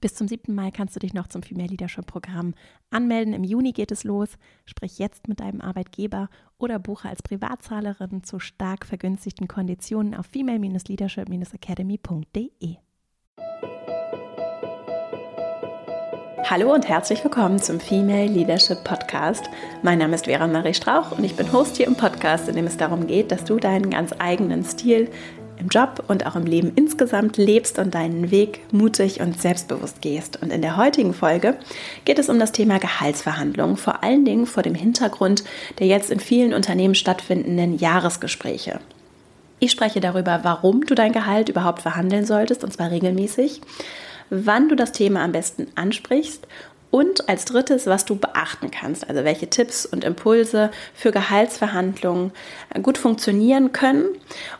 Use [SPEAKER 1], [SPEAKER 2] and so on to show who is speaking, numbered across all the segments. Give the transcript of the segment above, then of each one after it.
[SPEAKER 1] Bis zum 7. Mai kannst du dich noch zum Female Leadership Programm anmelden. Im Juni geht es los. Sprich jetzt mit deinem Arbeitgeber oder buche als Privatzahlerin zu stark vergünstigten Konditionen auf female-leadership-academy.de. Hallo und herzlich willkommen zum Female Leadership Podcast. Mein Name ist Vera Marie Strauch und ich bin Host hier im Podcast, in dem es darum geht, dass du deinen ganz eigenen Stil im Job und auch im Leben insgesamt lebst und deinen Weg mutig und selbstbewusst gehst. Und in der heutigen Folge geht es um das Thema Gehaltsverhandlungen, vor allen Dingen vor dem Hintergrund der jetzt in vielen Unternehmen stattfindenden Jahresgespräche. Ich spreche darüber, warum du dein Gehalt überhaupt verhandeln solltest, und zwar regelmäßig, wann du das Thema am besten ansprichst und als drittes, was du beachten kannst, also welche Tipps und Impulse für Gehaltsverhandlungen gut funktionieren können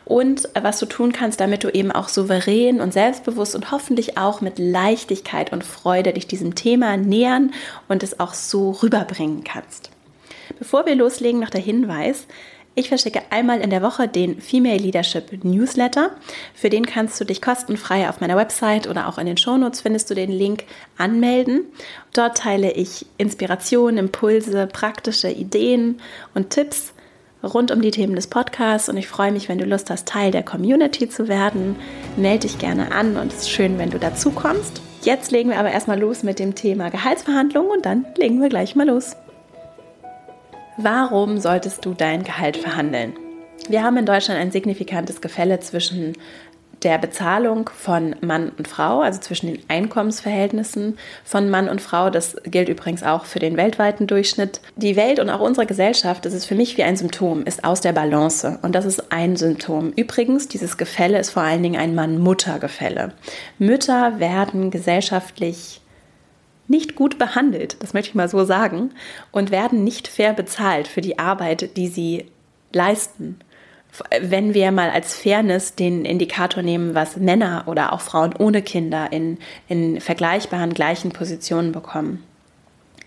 [SPEAKER 1] und was du tun kannst, damit du eben auch souverän und selbstbewusst und hoffentlich auch mit Leichtigkeit und Freude dich diesem Thema nähern und es auch so rüberbringen kannst. Bevor wir loslegen, noch der Hinweis, ich verschicke einmal in der Woche den Female Leadership Newsletter. Für den kannst du dich kostenfrei auf meiner Website oder auch in den Shownotes findest du den Link anmelden. Dort teile ich Inspirationen, Impulse, praktische Ideen und Tipps rund um die Themen des Podcasts und ich freue mich, wenn du Lust hast, Teil der Community zu werden. Melde dich gerne an und es ist schön, wenn du dazu kommst. Jetzt legen wir aber erstmal los mit dem Thema Gehaltsverhandlungen und dann legen wir gleich mal los. Warum solltest du dein Gehalt verhandeln? Wir haben in Deutschland ein signifikantes Gefälle zwischen der Bezahlung von Mann und Frau, also zwischen den Einkommensverhältnissen von Mann und Frau. Das gilt übrigens auch für den weltweiten Durchschnitt. Die Welt und auch unsere Gesellschaft, das ist für mich wie ein Symptom, ist aus der Balance. Und das ist ein Symptom. Übrigens, dieses Gefälle ist vor allen Dingen ein Mann-Mutter-Gefälle. Mütter werden gesellschaftlich nicht gut behandelt, das möchte ich mal so sagen, und werden nicht fair bezahlt für die Arbeit, die sie leisten. Wenn wir mal als Fairness den Indikator nehmen, was Männer oder auch Frauen ohne Kinder in, in vergleichbaren gleichen Positionen bekommen.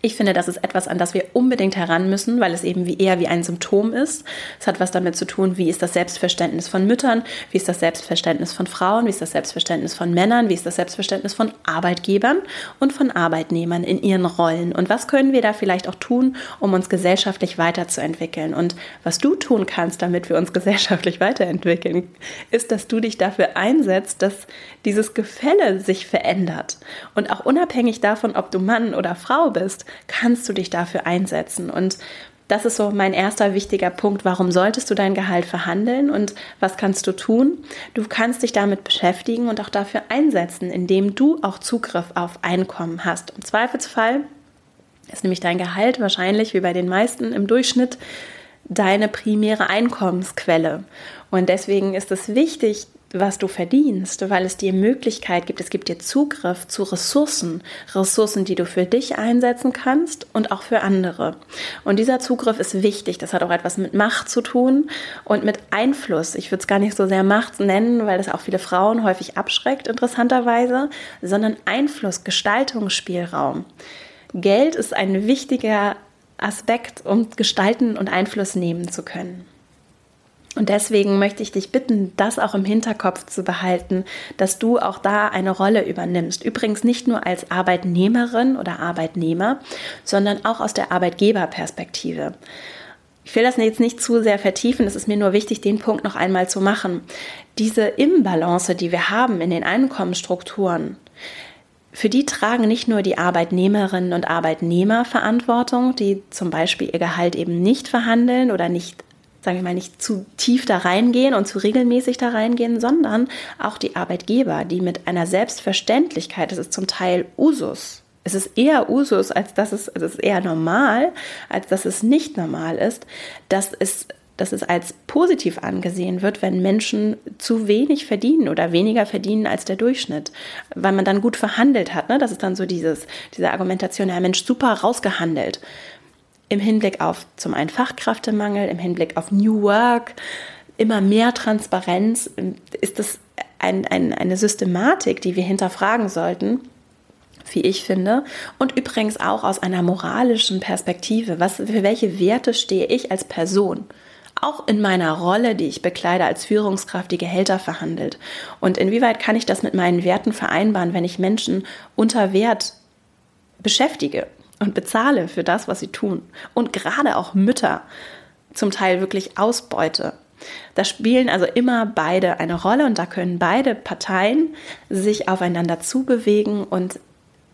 [SPEAKER 1] Ich finde, das ist etwas, an das wir unbedingt heran müssen, weil es eben wie eher wie ein Symptom ist. Es hat was damit zu tun, wie ist das Selbstverständnis von Müttern, wie ist das Selbstverständnis von Frauen, wie ist das Selbstverständnis von Männern, wie ist das Selbstverständnis von Arbeitgebern und von Arbeitnehmern in ihren Rollen. Und was können wir da vielleicht auch tun, um uns gesellschaftlich weiterzuentwickeln? Und was du tun kannst, damit wir uns gesellschaftlich weiterentwickeln, ist, dass du dich dafür einsetzt, dass dieses Gefälle sich verändert. Und auch unabhängig davon, ob du Mann oder Frau bist, kannst du dich dafür einsetzen. Und das ist so mein erster wichtiger Punkt. Warum solltest du dein Gehalt verhandeln und was kannst du tun? Du kannst dich damit beschäftigen und auch dafür einsetzen, indem du auch Zugriff auf Einkommen hast. Im Zweifelsfall ist nämlich dein Gehalt wahrscheinlich wie bei den meisten im Durchschnitt deine primäre Einkommensquelle. Und deswegen ist es wichtig, was du verdienst, weil es dir Möglichkeit gibt, es gibt dir Zugriff zu Ressourcen, Ressourcen, die du für dich einsetzen kannst und auch für andere. Und dieser Zugriff ist wichtig. Das hat auch etwas mit Macht zu tun und mit Einfluss. Ich würde es gar nicht so sehr Macht nennen, weil das auch viele Frauen häufig abschreckt, interessanterweise, sondern Einfluss, Gestaltungsspielraum. Geld ist ein wichtiger Aspekt, um gestalten und Einfluss nehmen zu können. Und deswegen möchte ich dich bitten, das auch im Hinterkopf zu behalten, dass du auch da eine Rolle übernimmst. Übrigens nicht nur als Arbeitnehmerin oder Arbeitnehmer, sondern auch aus der Arbeitgeberperspektive. Ich will das jetzt nicht zu sehr vertiefen, es ist mir nur wichtig, den Punkt noch einmal zu machen. Diese Imbalance, die wir haben in den Einkommensstrukturen, für die tragen nicht nur die Arbeitnehmerinnen und Arbeitnehmer Verantwortung, die zum Beispiel ihr Gehalt eben nicht verhandeln oder nicht sagen wir mal, nicht zu tief da reingehen und zu regelmäßig da reingehen, sondern auch die Arbeitgeber, die mit einer Selbstverständlichkeit, das ist zum Teil Usus, es ist eher Usus, als dass es, also es ist eher normal, als dass es nicht normal ist, dass es dass es als positiv angesehen wird, wenn Menschen zu wenig verdienen oder weniger verdienen als der Durchschnitt, weil man dann gut verhandelt hat. Ne? Das ist dann so dieses, diese Argumentation, ja Mensch, super rausgehandelt im Hinblick auf zum einen Fachkräftemangel, im Hinblick auf New Work, immer mehr Transparenz, ist das ein, ein, eine Systematik, die wir hinterfragen sollten, wie ich finde. Und übrigens auch aus einer moralischen Perspektive. Was, für welche Werte stehe ich als Person? auch in meiner Rolle, die ich bekleide als Führungskraft, die Gehälter verhandelt? Und inwieweit kann ich das mit meinen Werten vereinbaren, wenn ich Menschen unter Wert beschäftige und bezahle für das, was sie tun? Und gerade auch Mütter zum Teil wirklich ausbeute. Da spielen also immer beide eine Rolle und da können beide Parteien sich aufeinander zubewegen und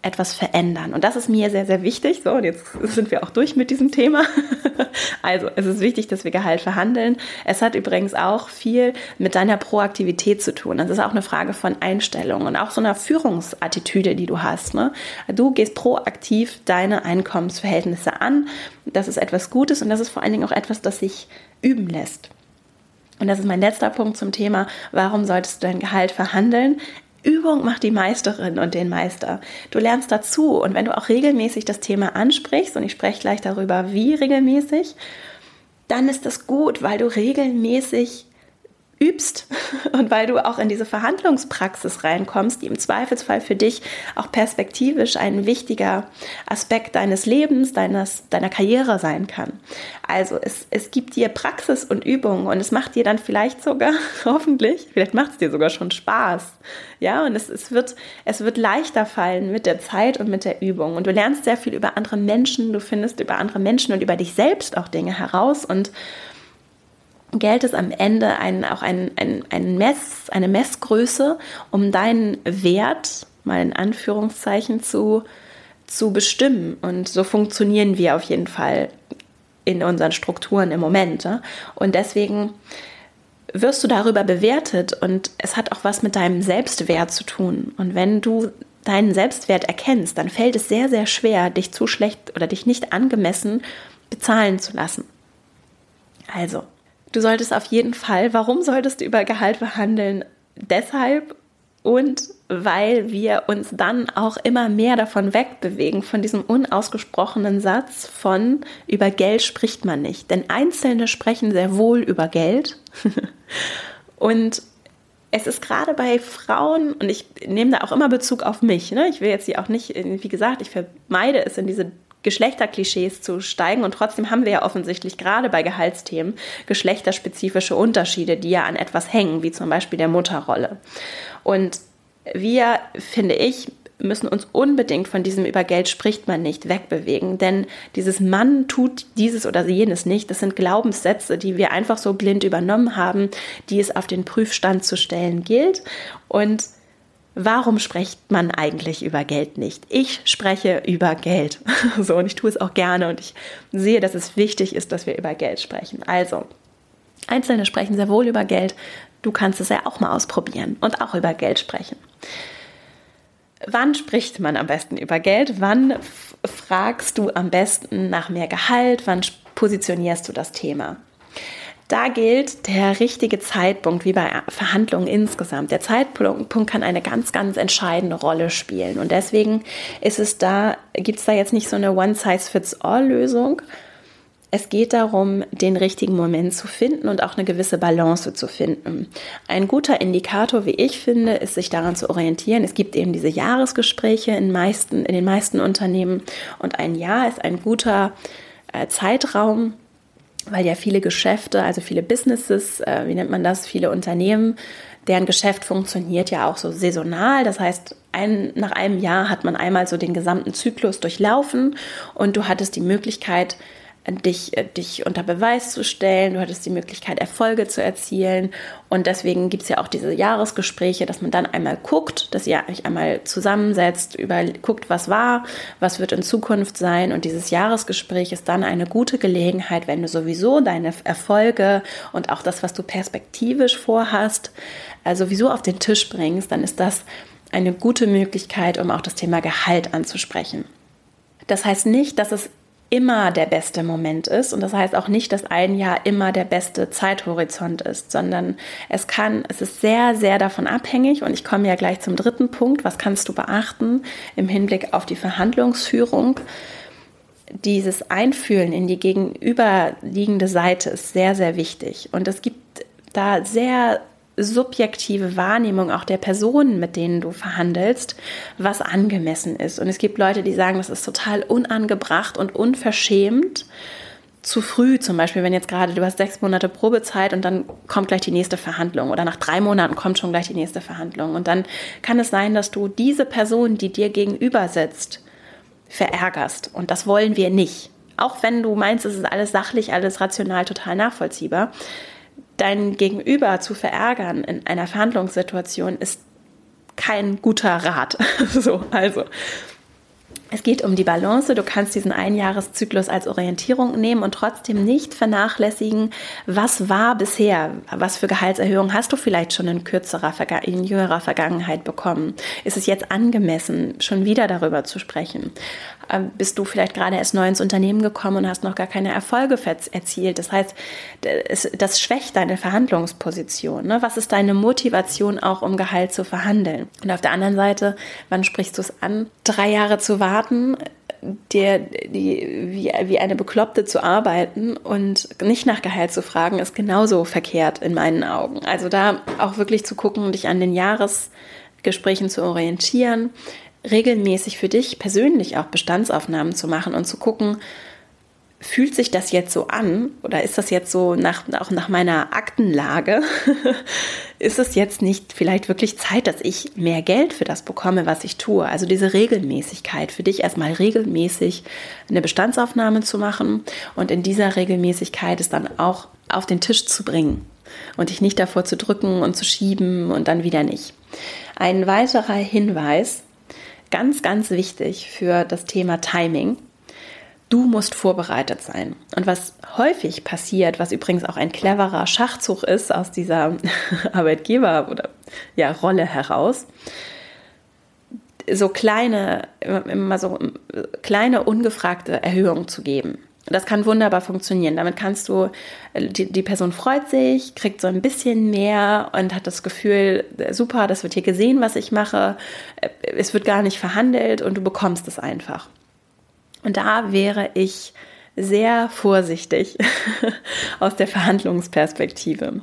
[SPEAKER 1] etwas verändern. Und das ist mir sehr, sehr wichtig. So, und jetzt sind wir auch durch mit diesem Thema. Also, es ist wichtig, dass wir Gehalt verhandeln. Es hat übrigens auch viel mit deiner Proaktivität zu tun. Das ist auch eine Frage von Einstellung und auch so einer Führungsattitüde, die du hast. Ne? Du gehst proaktiv deine Einkommensverhältnisse an. Das ist etwas Gutes und das ist vor allen Dingen auch etwas, das sich üben lässt. Und das ist mein letzter Punkt zum Thema, warum solltest du dein Gehalt verhandeln? Übung macht die Meisterin und den Meister. Du lernst dazu und wenn du auch regelmäßig das Thema ansprichst, und ich spreche gleich darüber, wie regelmäßig, dann ist das gut, weil du regelmäßig übst und weil du auch in diese Verhandlungspraxis reinkommst, die im Zweifelsfall für dich auch perspektivisch ein wichtiger Aspekt deines Lebens, deines, deiner Karriere sein kann. Also es, es gibt dir Praxis und Übung und es macht dir dann vielleicht sogar, hoffentlich, vielleicht macht es dir sogar schon Spaß. Ja, und es, es, wird, es wird leichter fallen mit der Zeit und mit der Übung. Und du lernst sehr viel über andere Menschen, du findest über andere Menschen und über dich selbst auch Dinge heraus und Geld ist am Ende ein, auch ein, ein, ein Mess, eine Messgröße, um deinen Wert, mal in Anführungszeichen, zu, zu bestimmen. Und so funktionieren wir auf jeden Fall in unseren Strukturen im Moment. Ja? Und deswegen wirst du darüber bewertet und es hat auch was mit deinem Selbstwert zu tun. Und wenn du deinen Selbstwert erkennst, dann fällt es sehr, sehr schwer, dich zu schlecht oder dich nicht angemessen bezahlen zu lassen. Also, Du solltest auf jeden Fall, warum solltest du über Gehalt verhandeln? Deshalb und weil wir uns dann auch immer mehr davon wegbewegen, von diesem unausgesprochenen Satz von über Geld spricht man nicht. Denn Einzelne sprechen sehr wohl über Geld. und es ist gerade bei Frauen, und ich nehme da auch immer Bezug auf mich, ne? ich will jetzt hier auch nicht, wie gesagt, ich vermeide es in diese Geschlechterklischees zu steigen. Und trotzdem haben wir ja offensichtlich gerade bei Gehaltsthemen geschlechterspezifische Unterschiede, die ja an etwas hängen, wie zum Beispiel der Mutterrolle. Und wir, finde ich, müssen uns unbedingt von diesem über Geld spricht man nicht wegbewegen, denn dieses Mann tut dieses oder jenes nicht. Das sind Glaubenssätze, die wir einfach so blind übernommen haben, die es auf den Prüfstand zu stellen gilt. Und warum spricht man eigentlich über Geld nicht? Ich spreche über Geld. So, und ich tue es auch gerne und ich sehe, dass es wichtig ist, dass wir über Geld sprechen. Also, Einzelne sprechen sehr wohl über Geld. Du kannst es ja auch mal ausprobieren und auch über Geld sprechen. Wann spricht man am besten über Geld? Wann fragst du am besten nach mehr Gehalt? Wann positionierst du das Thema? Da gilt der richtige Zeitpunkt, wie bei Verhandlungen insgesamt. Der Zeitpunkt kann eine ganz, ganz entscheidende Rolle spielen. Und deswegen ist es da, gibt es da jetzt nicht so eine One-Size-Fits-All-Lösung. Es geht darum, den richtigen Moment zu finden und auch eine gewisse Balance zu finden. Ein guter Indikator, wie ich finde, ist, sich daran zu orientieren. Es gibt eben diese Jahresgespräche in, meisten, in den meisten Unternehmen und ein Jahr ist ein guter äh, Zeitraum, weil ja viele Geschäfte, also viele Businesses, äh, wie nennt man das, viele Unternehmen, deren Geschäft funktioniert ja auch so saisonal. Das heißt, ein, nach einem Jahr hat man einmal so den gesamten Zyklus durchlaufen und du hattest die Möglichkeit, dich, äh, dich unter Beweis zu stellen, du hattest die Möglichkeit, Erfolge zu erzielen. Und deswegen gibt es ja auch diese Jahresgespräche, dass man dann einmal guckt, dass ihr euch einmal zusammensetzt, über, guckt, was war, was wird in Zukunft sein. Und dieses Jahresgespräch ist dann eine gute Gelegenheit, wenn du sowieso deine Erfolge und auch das, was du perspektivisch vorhast, äh, sowieso auf den Tisch bringst, dann ist das eine gute Möglichkeit, um auch das Thema Gehalt anzusprechen. Das heißt nicht, dass es immer der beste Moment ist. Und das heißt auch nicht, dass ein Jahr immer der beste Zeithorizont ist, sondern es kann, es ist sehr, sehr davon abhängig. Und ich komme ja gleich zum dritten Punkt. Was kannst du beachten im Hinblick auf die Verhandlungsführung? Dieses Einfühlen in die gegenüberliegende Seite ist sehr, sehr wichtig. Und es gibt da sehr subjektive Wahrnehmung auch der Personen, mit denen du verhandelst, was angemessen ist. Und es gibt Leute, die sagen, das ist total unangebracht und unverschämt zu früh, zum Beispiel, wenn jetzt gerade du hast sechs Monate Probezeit und dann kommt gleich die nächste Verhandlung oder nach drei Monaten kommt schon gleich die nächste Verhandlung. Und dann kann es sein, dass du diese Person, die dir gegenüber sitzt, verärgerst. Und das wollen wir nicht. Auch wenn du meinst, es ist alles sachlich, alles rational, total nachvollziehbar. Dein Gegenüber zu verärgern in einer Verhandlungssituation ist kein guter Rat. so, also es geht um die Balance. Du kannst diesen Einjahreszyklus als Orientierung nehmen und trotzdem nicht vernachlässigen, was war bisher, was für Gehaltserhöhungen hast du vielleicht schon in kürzerer, in jüngerer Vergangenheit bekommen. Ist es jetzt angemessen, schon wieder darüber zu sprechen? Ähm, bist du vielleicht gerade erst neu ins Unternehmen gekommen und hast noch gar keine Erfolge erzielt. Das heißt, das schwächt deine Verhandlungsposition. Ne? Was ist deine Motivation auch, um Gehalt zu verhandeln? Und auf der anderen Seite, wann sprichst du es an? Drei Jahre zu warten, der, die, wie, wie eine Bekloppte zu arbeiten und nicht nach Gehalt zu fragen, ist genauso verkehrt in meinen Augen. Also da auch wirklich zu gucken, dich an den Jahresgesprächen zu orientieren, regelmäßig für dich persönlich auch Bestandsaufnahmen zu machen und zu gucken, fühlt sich das jetzt so an oder ist das jetzt so nach, auch nach meiner Aktenlage? ist es jetzt nicht vielleicht wirklich Zeit, dass ich mehr Geld für das bekomme, was ich tue? Also diese Regelmäßigkeit, für dich erstmal regelmäßig eine Bestandsaufnahme zu machen und in dieser Regelmäßigkeit es dann auch auf den Tisch zu bringen und dich nicht davor zu drücken und zu schieben und dann wieder nicht. Ein weiterer Hinweis, ganz, ganz wichtig für das Thema Timing. Du musst vorbereitet sein. Und was häufig passiert, was übrigens auch ein cleverer Schachzug ist aus dieser Arbeitgeber- oder ja, Rolle heraus, so kleine, immer so kleine ungefragte Erhöhungen zu geben. Das kann wunderbar funktionieren. Damit kannst du, äh, die, die Person freut sich, kriegt so ein bisschen mehr und hat das Gefühl, äh, super, das wird hier gesehen, was ich mache. Äh, es wird gar nicht verhandelt und du bekommst es einfach. Und da wäre ich sehr vorsichtig aus der Verhandlungsperspektive.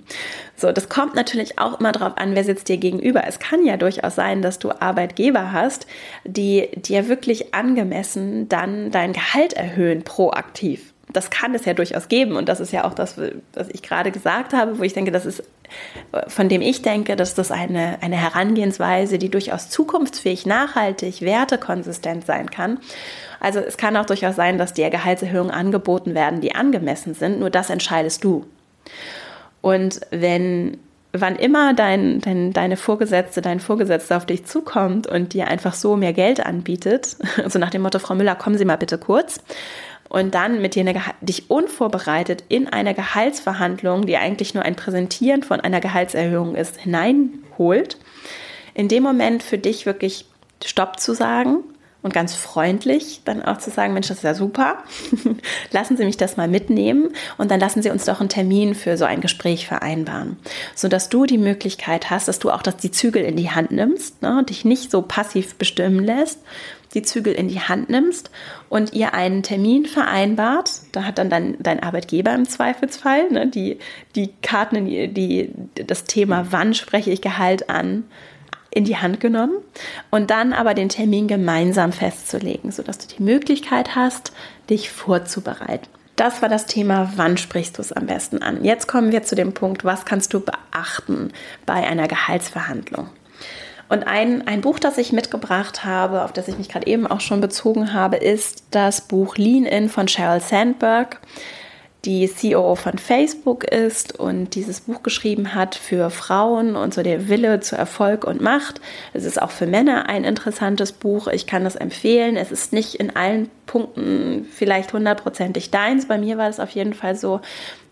[SPEAKER 1] So, das kommt natürlich auch immer darauf an, wer sitzt dir gegenüber. Es kann ja durchaus sein, dass du Arbeitgeber hast, die dir wirklich angemessen dann dein Gehalt erhöhen proaktiv. Das kann es ja durchaus geben und das ist ja auch das, was ich gerade gesagt habe, wo ich denke, das ist, von dem ich denke, dass das eine, eine Herangehensweise, die durchaus zukunftsfähig, nachhaltig, wertekonsistent sein kann. Also es kann auch durchaus sein, dass dir Gehaltserhöhungen angeboten werden, die angemessen sind, nur das entscheidest du. Und wenn wann immer dein, dein, deine Vorgesetzte, dein Vorgesetzter auf dich zukommt und dir einfach so mehr Geld anbietet, also nach dem Motto, Frau Müller, kommen Sie mal bitte kurz, und dann mit dir eine, dich unvorbereitet in eine Gehaltsverhandlung, die eigentlich nur ein Präsentieren von einer Gehaltserhöhung ist, hineinholt, in dem Moment für dich wirklich Stopp zu sagen und ganz freundlich dann auch zu sagen, Mensch, das ist ja super, lassen Sie mich das mal mitnehmen und dann lassen Sie uns doch einen Termin für so ein Gespräch vereinbaren, sodass du die Möglichkeit hast, dass du auch das, die Zügel in die Hand nimmst, ne, dich nicht so passiv bestimmen lässt, die Zügel in die Hand nimmst und ihr einen Termin vereinbart. Da hat dann dein, dein Arbeitgeber im Zweifelsfall ne, die, die Karten, die, die, das Thema, wann spreche ich Gehalt an, in die Hand genommen und dann aber den Termin gemeinsam festzulegen, sodass du die Möglichkeit hast, dich vorzubereiten. Das war das Thema, wann sprichst du es am besten an. Jetzt kommen wir zu dem Punkt, was kannst du beachten bei einer Gehaltsverhandlung. Und ein, ein Buch, das ich mitgebracht habe, auf das ich mich gerade eben auch schon bezogen habe, ist das Buch Lean In von Sheryl Sandberg die CEO von Facebook ist und dieses Buch geschrieben hat für Frauen und so der Wille zu Erfolg und Macht. Es ist auch für Männer ein interessantes Buch. Ich kann das empfehlen. Es ist nicht in allen Punkten vielleicht hundertprozentig deins. Bei mir war es auf jeden Fall so,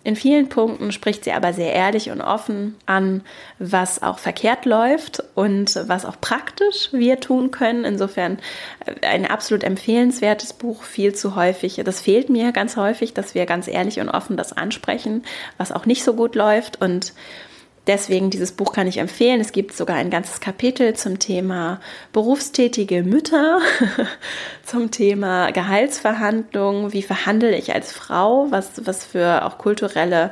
[SPEAKER 1] in vielen Punkten spricht sie aber sehr ehrlich und offen an, was auch verkehrt läuft und was auch praktisch wir tun können. Insofern äh, ein absolut empfehlenswertes Buch, viel zu häufig. Das fehlt mir ganz häufig, dass wir ganz ehrlich und offen das ansprechen, was auch nicht so gut läuft und Deswegen dieses Buch kann ich empfehlen. Es gibt sogar ein ganzes Kapitel zum Thema berufstätige Mütter, zum Thema Gehaltsverhandlungen, wie verhandle ich als Frau, was, was für auch kulturelle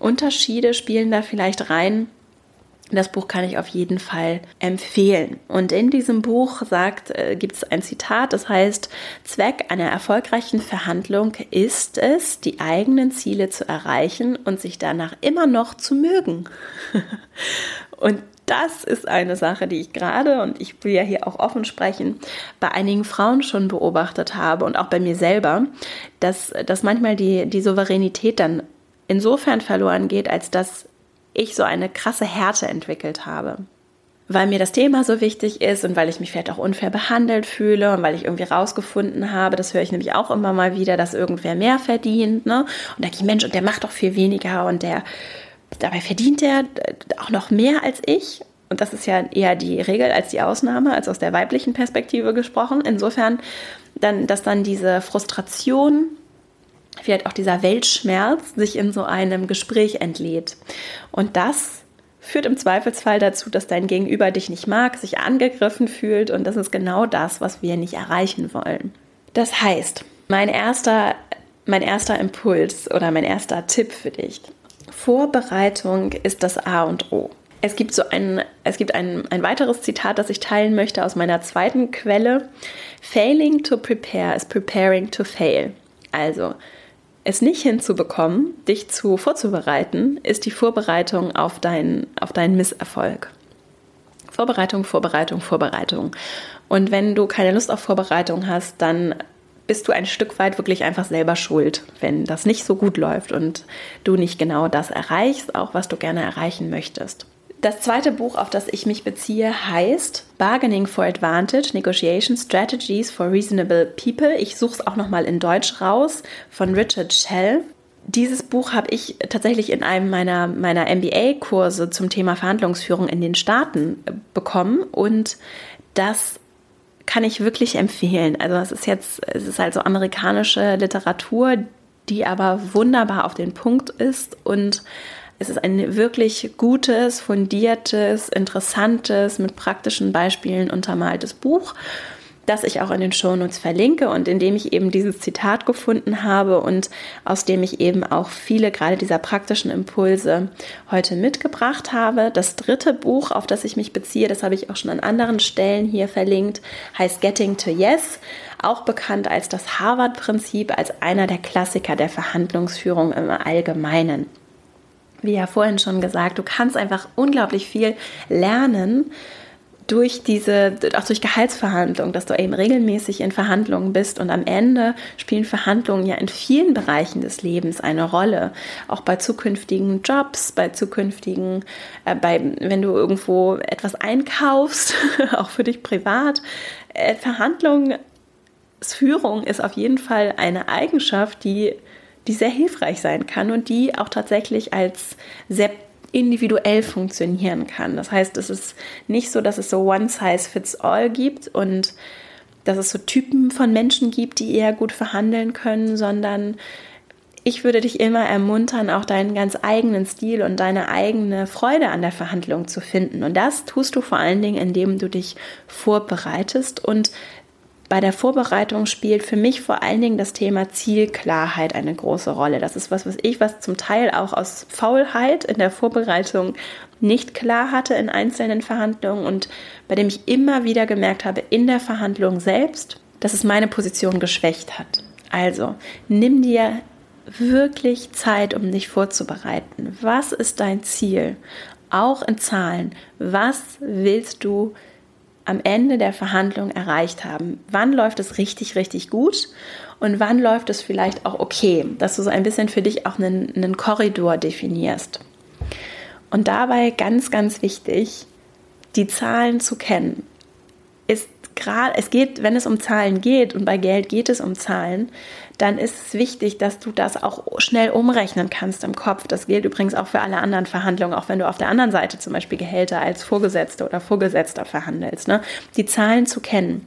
[SPEAKER 1] Unterschiede spielen da vielleicht rein. Das Buch kann ich auf jeden Fall empfehlen. Und in diesem Buch sagt, äh, gibt es ein Zitat, das heißt, Zweck einer erfolgreichen Verhandlung ist es, die eigenen Ziele zu erreichen und sich danach immer noch zu mögen. und das ist eine Sache, die ich gerade, und ich will ja hier auch offen sprechen, bei einigen Frauen schon beobachtet habe und auch bei mir selber, dass, dass manchmal die, die Souveränität dann insofern verloren geht, als dass ich so eine krasse Härte entwickelt habe. Weil mir das Thema so wichtig ist und weil ich mich vielleicht auch unfair behandelt fühle und weil ich irgendwie rausgefunden habe, das höre ich nämlich auch immer mal wieder, dass irgendwer mehr verdient. Ne? Und da ich, Mensch, und der macht doch viel weniger und der, dabei verdient der auch noch mehr als ich. Und das ist ja eher die Regel als die Ausnahme, als aus der weiblichen Perspektive gesprochen. Insofern, dann, dass dann diese Frustration vielleicht auch dieser Weltschmerz sich in so einem Gespräch entlädt. Und das führt im Zweifelsfall dazu, dass dein Gegenüber dich nicht mag, sich angegriffen fühlt und das ist genau das, was wir nicht erreichen wollen. Das heißt, mein erster, mein erster Impuls oder mein erster Tipp für dich. Vorbereitung ist das A und O. Es gibt so ein, es gibt ein, ein weiteres Zitat, das ich teilen möchte aus meiner zweiten Quelle. Failing to prepare is preparing to fail. Also, es nicht hinzubekommen, dich zu vorzubereiten, ist die Vorbereitung auf, dein, auf deinen Misserfolg. Vorbereitung, Vorbereitung, Vorbereitung. Und wenn du keine Lust auf Vorbereitung hast, dann bist du ein Stück weit wirklich einfach selber schuld, wenn das nicht so gut läuft und du nicht genau das erreichst, auch was du gerne erreichen möchtest. Das zweite Buch, auf das ich mich beziehe, heißt Bargaining for Advantage, Negotiation Strategies for Reasonable People. Ich suche es auch nochmal in Deutsch raus von Richard Shell. Dieses Buch habe ich tatsächlich in einem meiner, meiner MBA-Kurse zum Thema Verhandlungsführung in den Staaten äh, bekommen und das kann ich wirklich empfehlen. Also es ist jetzt, es ist also amerikanische Literatur, die aber wunderbar auf den Punkt ist und es ist ein wirklich gutes, fundiertes, interessantes, mit praktischen Beispielen untermaltes Buch, das ich auch in den Shownotes verlinke und in dem ich eben dieses Zitat gefunden habe und aus dem ich eben auch viele gerade dieser praktischen Impulse heute mitgebracht habe. Das dritte Buch, auf das ich mich beziehe, das habe ich auch schon an anderen Stellen hier verlinkt, heißt Getting to Yes auch bekannt als das Harvard-Prinzip, als einer der Klassiker der Verhandlungsführung im Allgemeinen wie ja vorhin schon gesagt, du kannst einfach unglaublich viel lernen durch diese, auch durch Gehaltsverhandlungen, dass du eben regelmäßig in Verhandlungen bist und am Ende spielen Verhandlungen ja in vielen Bereichen des Lebens eine Rolle. Auch bei zukünftigen Jobs, bei zukünftigen, äh, bei, wenn du irgendwo etwas einkaufst, auch für dich privat. Äh, Verhandlungsführung ist auf jeden Fall eine Eigenschaft, die die sehr hilfreich sein kann und die auch tatsächlich als sehr individuell funktionieren kann. Das heißt, es ist nicht so, dass es so one size fits all gibt und dass es so Typen von Menschen gibt, die eher gut verhandeln können, sondern ich würde dich immer ermuntern, auch deinen ganz eigenen Stil und deine eigene Freude an der Verhandlung zu finden. Und das tust du vor allen Dingen, indem du dich vorbereitest und bei der Vorbereitung spielt für mich vor allen Dingen das Thema Zielklarheit eine große Rolle. Das ist was, was ich, was zum Teil auch aus Faulheit in der Vorbereitung nicht klar hatte in einzelnen Verhandlungen und bei dem ich immer wieder gemerkt habe in der Verhandlung selbst, dass es meine Position geschwächt hat. Also nimm dir wirklich Zeit, um dich vorzubereiten. Was ist dein Ziel? Auch in Zahlen. Was willst du am Ende der Verhandlung erreicht haben. Wann läuft es richtig, richtig gut und wann läuft es vielleicht auch okay, dass du so ein bisschen für dich auch einen, einen Korridor definierst. Und dabei ganz, ganz wichtig, die Zahlen zu kennen. Ist gerade, es geht, wenn es um Zahlen geht und bei Geld geht es um Zahlen, dann ist es wichtig, dass du das auch schnell umrechnen kannst im Kopf. Das gilt übrigens auch für alle anderen Verhandlungen, auch wenn du auf der anderen Seite zum Beispiel Gehälter als Vorgesetzte oder Vorgesetzter verhandelst. Ne? Die Zahlen zu kennen.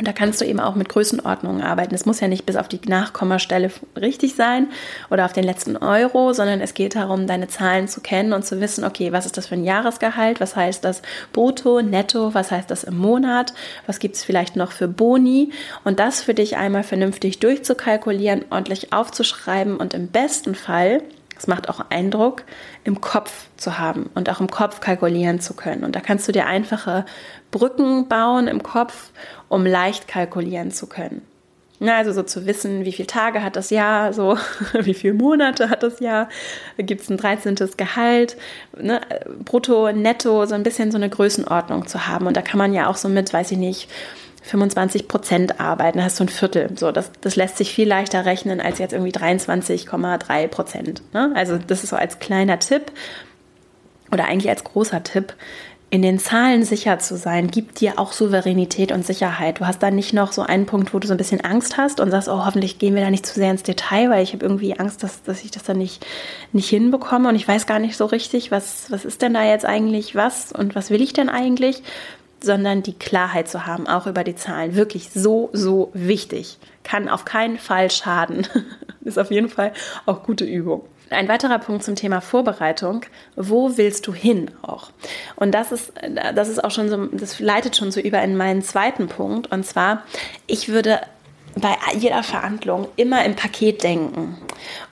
[SPEAKER 1] Und da kannst du eben auch mit Größenordnungen arbeiten. Es muss ja nicht bis auf die Nachkommastelle richtig sein oder auf den letzten Euro, sondern es geht darum, deine Zahlen zu kennen und zu wissen, okay, was ist das für ein Jahresgehalt? Was heißt das brutto, netto? Was heißt das im Monat? Was gibt es vielleicht noch für Boni? Und das für dich einmal vernünftig durchzukalkulieren, ordentlich aufzuschreiben und im besten Fall Es macht auch Eindruck, im Kopf zu haben und auch im Kopf kalkulieren zu können. Und da kannst du dir einfache Brücken bauen im Kopf, um leicht kalkulieren zu können. Na, also so zu wissen, wie viele Tage hat das Jahr, so wie viele Monate hat das Jahr, gibt es ein 13. Gehalt, ne, brutto, netto, so ein bisschen so eine Größenordnung zu haben. Und da kann man ja auch so mit, weiß ich nicht, 25 Prozent arbeiten, hast du ein Viertel. So, das, das lässt sich viel leichter rechnen als jetzt irgendwie 23,3 Prozent. Ne? Also das ist so als kleiner Tipp oder eigentlich als großer Tipp, in den Zahlen sicher zu sein, gibt dir auch Souveränität und Sicherheit. Du hast da nicht noch so einen Punkt, wo du so ein bisschen Angst hast und sagst, oh, hoffentlich gehen wir da nicht zu sehr ins Detail, weil ich habe irgendwie Angst, dass, dass ich das dann nicht, nicht hinbekomme und ich weiß gar nicht so richtig, was, was ist denn da jetzt eigentlich was und was will ich denn eigentlich, sondern die Klarheit zu haben, auch über die Zahlen. Wirklich so, so wichtig. Kann auf keinen Fall schaden. ist auf jeden Fall auch gute Übung. Ein weiterer Punkt zum Thema Vorbereitung. Wo willst du hin auch? Und das ist, das ist auch schon so, das leitet schon so über in meinen zweiten Punkt. Und zwar, ich würde bei jeder Verhandlung immer im Paket denken.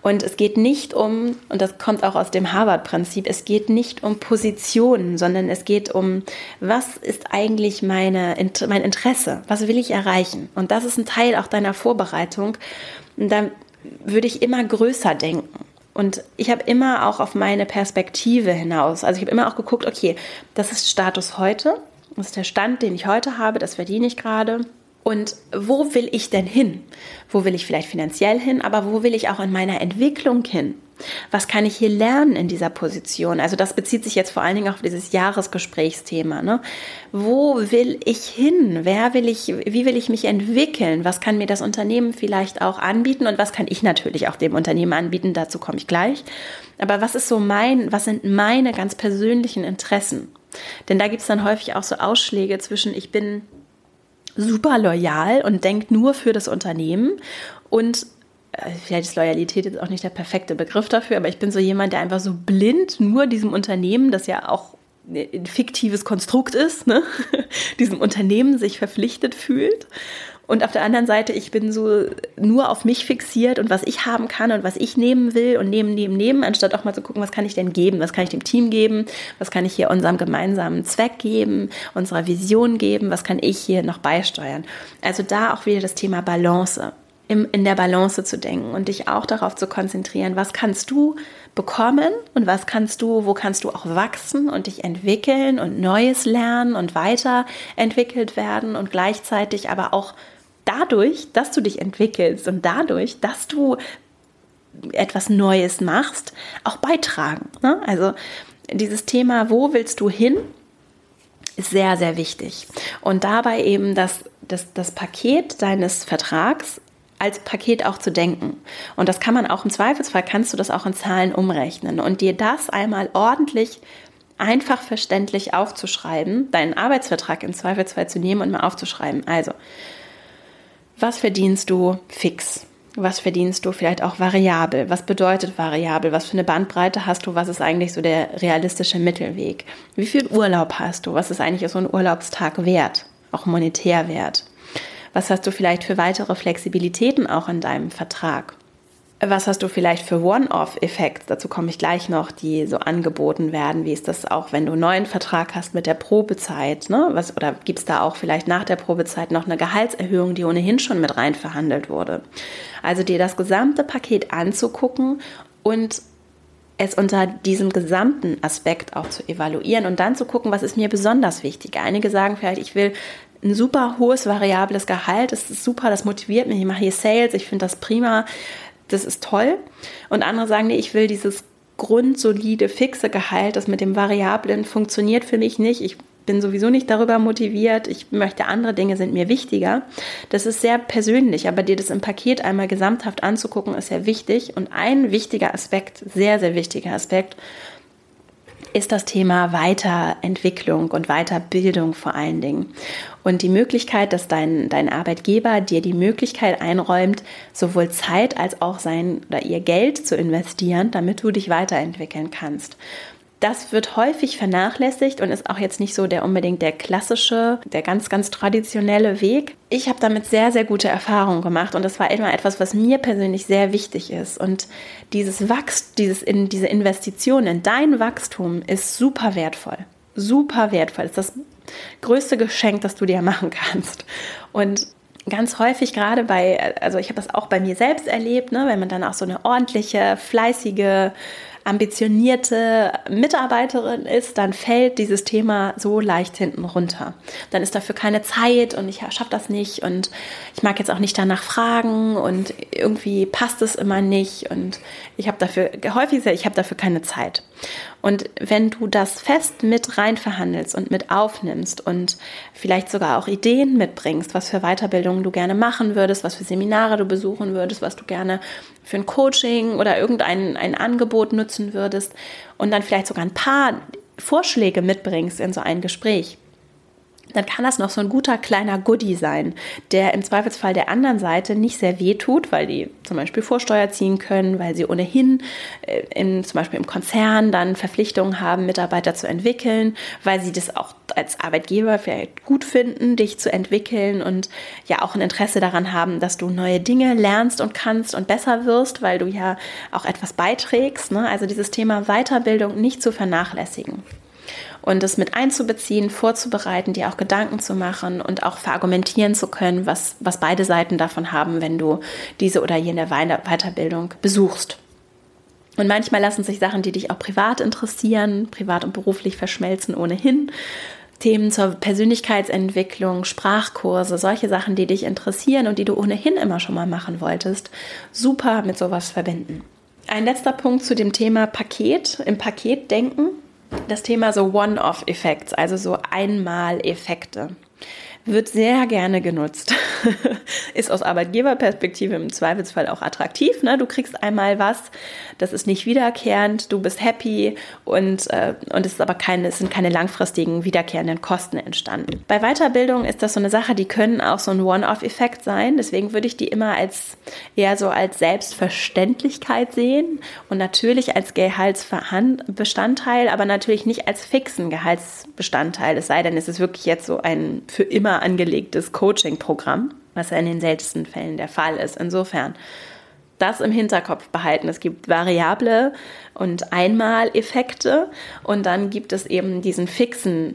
[SPEAKER 1] Und es geht nicht um, und das kommt auch aus dem Harvard-Prinzip, es geht nicht um Positionen, sondern es geht um, was ist eigentlich meine, mein Interesse? Was will ich erreichen? Und das ist ein Teil auch deiner Vorbereitung. Und dann würde ich immer größer denken. Und ich habe immer auch auf meine Perspektive hinaus, also ich habe immer auch geguckt, okay, das ist Status heute, das ist der Stand, den ich heute habe, das verdiene ich gerade. Und wo will ich denn hin? Wo will ich vielleicht finanziell hin, aber wo will ich auch in meiner Entwicklung hin? Was kann ich hier lernen in dieser Position? Also das bezieht sich jetzt vor allen Dingen auf dieses Jahresgesprächsthema. Ne? Wo will ich hin? Wer will ich, wie will ich mich entwickeln? Was kann mir das Unternehmen vielleicht auch anbieten? Und was kann ich natürlich auch dem Unternehmen anbieten? Dazu komme ich gleich. Aber was ist so mein, was sind meine ganz persönlichen Interessen? Denn da gibt es dann häufig auch so Ausschläge zwischen, ich bin super loyal und denkt nur für das Unternehmen und vielleicht ist Loyalität jetzt auch nicht der perfekte Begriff dafür, aber ich bin so jemand, der einfach so blind nur diesem Unternehmen, das ja auch ein fiktives Konstrukt ist, ne? diesem Unternehmen sich verpflichtet fühlt. Und auf der anderen Seite, ich bin so nur auf mich fixiert und was ich haben kann und was ich nehmen will und nehmen, nehmen, nehmen, anstatt auch mal zu gucken, was kann ich denn geben, was kann ich dem Team geben, was kann ich hier unserem gemeinsamen Zweck geben, unserer Vision geben, was kann ich hier noch beisteuern. Also da auch wieder das Thema Balance im, in der Balance zu denken und dich auch darauf zu konzentrieren, was kannst du bekommen und was kannst du, wo kannst du auch wachsen und dich entwickeln und Neues lernen und weiterentwickelt werden und gleichzeitig aber auch dadurch, dass du dich entwickelst und dadurch, dass du etwas Neues machst, auch beitragen. Ne? Also dieses Thema, wo willst du hin, ist sehr, sehr wichtig. Und dabei eben das, das, das Paket deines Vertrags als Paket auch zu denken. Und das kann man auch im Zweifelsfall, kannst du das auch in Zahlen umrechnen und dir das einmal ordentlich einfach verständlich aufzuschreiben, deinen Arbeitsvertrag im Zweifelsfall zu nehmen und mal aufzuschreiben. Also, was verdienst du fix? Was verdienst du vielleicht auch variabel? Was bedeutet variabel? Was für eine Bandbreite hast du? Was ist eigentlich so der realistische Mittelweg? Wie viel Urlaub hast du? Was ist eigentlich so ein Urlaubstag wert? Auch monetär wert? Was hast du vielleicht für weitere Flexibilitäten auch in deinem Vertrag? Was hast du vielleicht für One-Off-Effekte? Dazu komme ich gleich noch, die so angeboten werden. Wie ist das auch, wenn du einen neuen Vertrag hast mit der Probezeit? Ne? Was, oder gibt es da auch vielleicht nach der Probezeit noch eine Gehaltserhöhung, die ohnehin schon mit rein verhandelt wurde? Also dir das gesamte Paket anzugucken und es unter diesem gesamten Aspekt auch zu evaluieren und dann zu gucken, was ist mir besonders wichtig. Einige sagen vielleicht, ich will ein super hohes variables Gehalt. Das ist super, das motiviert mich. Ich mache hier Sales, ich finde das prima, das ist toll. Und andere sagen, nee, ich will dieses grundsolide, fixe Gehalt, das mit dem Variablen funktioniert für mich nicht. Ich bin sowieso nicht darüber motiviert. Ich möchte andere Dinge sind mir wichtiger. Das ist sehr persönlich, aber dir das im Paket einmal gesamthaft anzugucken, ist sehr wichtig. Und ein wichtiger Aspekt, sehr, sehr wichtiger Aspekt, ist das Thema Weiterentwicklung und Weiterbildung vor allen Dingen. Und die Möglichkeit, dass dein, dein Arbeitgeber dir die Möglichkeit einräumt, sowohl Zeit als auch sein oder ihr Geld zu investieren, damit du dich weiterentwickeln kannst. Das wird häufig vernachlässigt und ist auch jetzt nicht so der unbedingt der klassische, der ganz, ganz traditionelle Weg. Ich habe damit sehr, sehr gute Erfahrungen gemacht und das war immer etwas, was mir persönlich sehr wichtig ist. Und dieses Wachstum, dieses in, diese Investition in dein Wachstum ist super wertvoll. Super wertvoll. Das ist das größte Geschenk, das du dir machen kannst. Und ganz häufig gerade bei, also ich habe das auch bei mir selbst erlebt, ne, wenn man dann auch so eine ordentliche, fleißige, ambitionierte Mitarbeiterin ist, dann fällt dieses Thema so leicht hinten runter. Dann ist dafür keine Zeit und ich schaffe das nicht und ich mag jetzt auch nicht danach fragen und irgendwie passt es immer nicht und ich habe dafür häufig ich habe dafür keine Zeit. Und wenn du das fest mit rein verhandelst und mit aufnimmst und vielleicht sogar auch Ideen mitbringst, was für Weiterbildungen du gerne machen würdest, was für Seminare du besuchen würdest, was du gerne für ein Coaching oder irgendein ein Angebot nutzen würdest und dann vielleicht sogar ein paar Vorschläge mitbringst in so ein Gespräch, dann kann das noch so ein guter kleiner Goodie sein, der im Zweifelsfall der anderen Seite nicht sehr weh tut, weil die zum Beispiel Vorsteuer ziehen können, weil sie ohnehin äh, in, zum Beispiel im Konzern dann Verpflichtungen haben, Mitarbeiter zu entwickeln, weil sie das auch als Arbeitgeber vielleicht gut finden, dich zu entwickeln und ja auch ein Interesse daran haben, dass du neue Dinge lernst und kannst und besser wirst, weil du ja auch etwas beiträgst. Ne? Also dieses Thema Weiterbildung nicht zu vernachlässigen und es mit einzubeziehen, vorzubereiten, dir auch Gedanken zu machen und auch verargumentieren zu können, was, was beide Seiten davon haben, wenn du diese oder jene Weiterbildung besuchst. Und manchmal lassen sich Sachen, die dich auch privat interessieren, privat und beruflich verschmelzen ohnehin. Themen zur Persönlichkeitsentwicklung, Sprachkurse, solche Sachen, die dich interessieren und die du ohnehin immer schon mal machen wolltest, super mit sowas verbinden. Ein letzter Punkt zu dem Thema Paket, im Paket denken das Thema so One-Off-Effekte, also so Einmal-Effekte wird sehr gerne genutzt. ist aus Arbeitgeberperspektive im Zweifelsfall auch attraktiv. Ne? Du kriegst einmal was, das ist nicht wiederkehrend, du bist happy und, äh, und es, ist aber keine, es sind keine langfristigen wiederkehrenden Kosten entstanden. Bei Weiterbildung ist das so eine Sache, die können auch so ein One-Off-Effekt sein. Deswegen würde ich die immer als eher so als Selbstverständlichkeit sehen und natürlich als Gehaltsbestandteil, aber natürlich nicht als fixen Gehaltsbestandteil. Es sei denn, es ist wirklich jetzt so ein für immer angelegtes Coaching-Programm, was ja in den seltensten Fällen der Fall ist. Insofern das im Hinterkopf behalten. Es gibt variable und Einmaleffekte und dann gibt es eben diesen fixen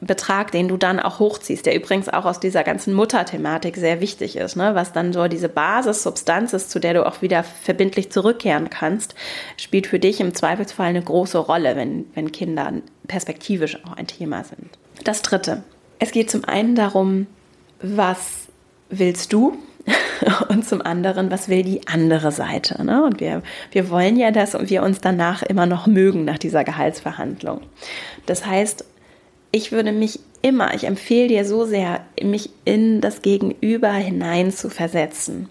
[SPEAKER 1] Betrag, den du dann auch hochziehst, der übrigens auch aus dieser ganzen Mutterthematik sehr wichtig ist, ne? was dann so diese Basissubstanz ist, zu der du auch wieder verbindlich zurückkehren kannst, spielt für dich im Zweifelsfall eine große Rolle, wenn, wenn Kinder perspektivisch auch ein Thema sind. Das dritte, es geht zum einen darum, was willst du? Und zum anderen, was will die andere Seite? Ne? Und wir, wir wollen ja, dass wir uns danach immer noch mögen nach dieser Gehaltsverhandlung. Das heißt, ich würde mich immer, ich empfehle dir so sehr, mich in das Gegenüber hinein zu versetzen.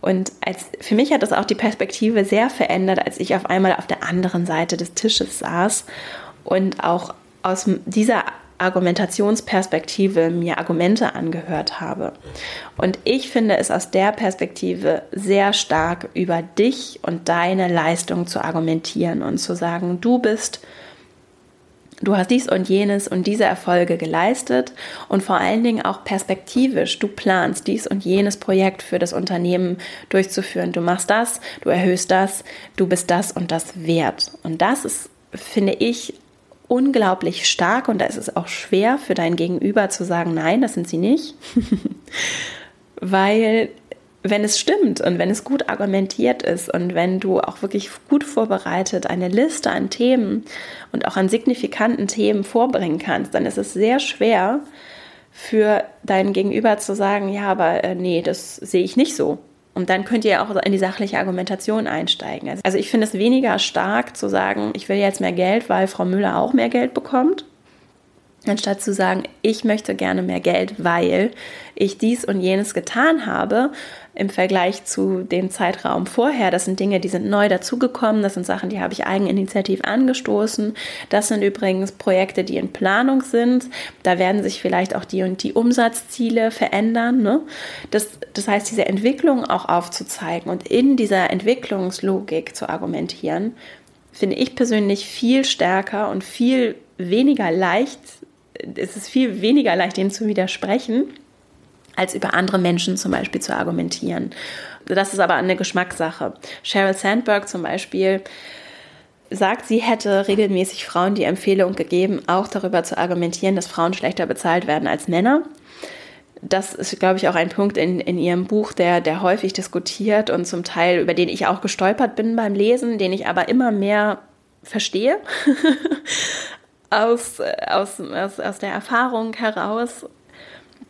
[SPEAKER 1] Und als, für mich hat das auch die Perspektive sehr verändert, als ich auf einmal auf der anderen Seite des Tisches saß und auch aus dieser Argumentationsperspektive mir Argumente angehört habe. Und ich finde es aus der Perspektive sehr stark über dich und deine Leistung zu argumentieren und zu sagen, du bist Du hast dies und jenes und diese Erfolge geleistet und vor allen Dingen auch perspektivisch. Du planst dies und jenes Projekt für das Unternehmen durchzuführen. Du machst das, du erhöhst das, du bist das und das wert. Und das ist, finde ich, unglaublich stark und da ist es auch schwer für dein Gegenüber zu sagen, nein, das sind sie nicht. Weil wenn es stimmt und wenn es gut argumentiert ist und wenn du auch wirklich gut vorbereitet eine Liste an Themen und auch an signifikanten Themen vorbringen kannst, dann ist es sehr schwer für deinen Gegenüber zu sagen, ja, aber äh, nee, das sehe ich nicht so. Und dann könnt ihr auch in die sachliche Argumentation einsteigen. Also ich finde es weniger stark zu sagen, ich will jetzt mehr Geld, weil Frau Müller auch mehr Geld bekommt, anstatt zu sagen, ich möchte gerne mehr Geld, weil ich dies und jenes getan habe im Vergleich zu dem Zeitraum vorher. Das sind Dinge, die sind neu dazugekommen. Das sind Sachen, die habe ich eigeninitiativ angestoßen. Das sind übrigens Projekte, die in Planung sind. Da werden sich vielleicht auch die und die Umsatzziele verändern. Ne? Das, das heißt, diese Entwicklung auch aufzuzeigen und in dieser Entwicklungslogik zu argumentieren, finde ich persönlich viel stärker und viel weniger leicht, es ist viel weniger leicht, dem zu widersprechen, als über andere Menschen zum Beispiel zu argumentieren. Das ist aber eine Geschmackssache. Sheryl Sandberg zum Beispiel sagt, sie hätte regelmäßig Frauen die Empfehlung gegeben, auch darüber zu argumentieren, dass Frauen schlechter bezahlt werden als Männer. Das ist, glaube ich, auch ein Punkt in, in ihrem Buch, der, der häufig diskutiert und zum Teil, über den ich auch gestolpert bin beim Lesen, den ich aber immer mehr verstehe. aus, aus, aus, aus der Erfahrung heraus.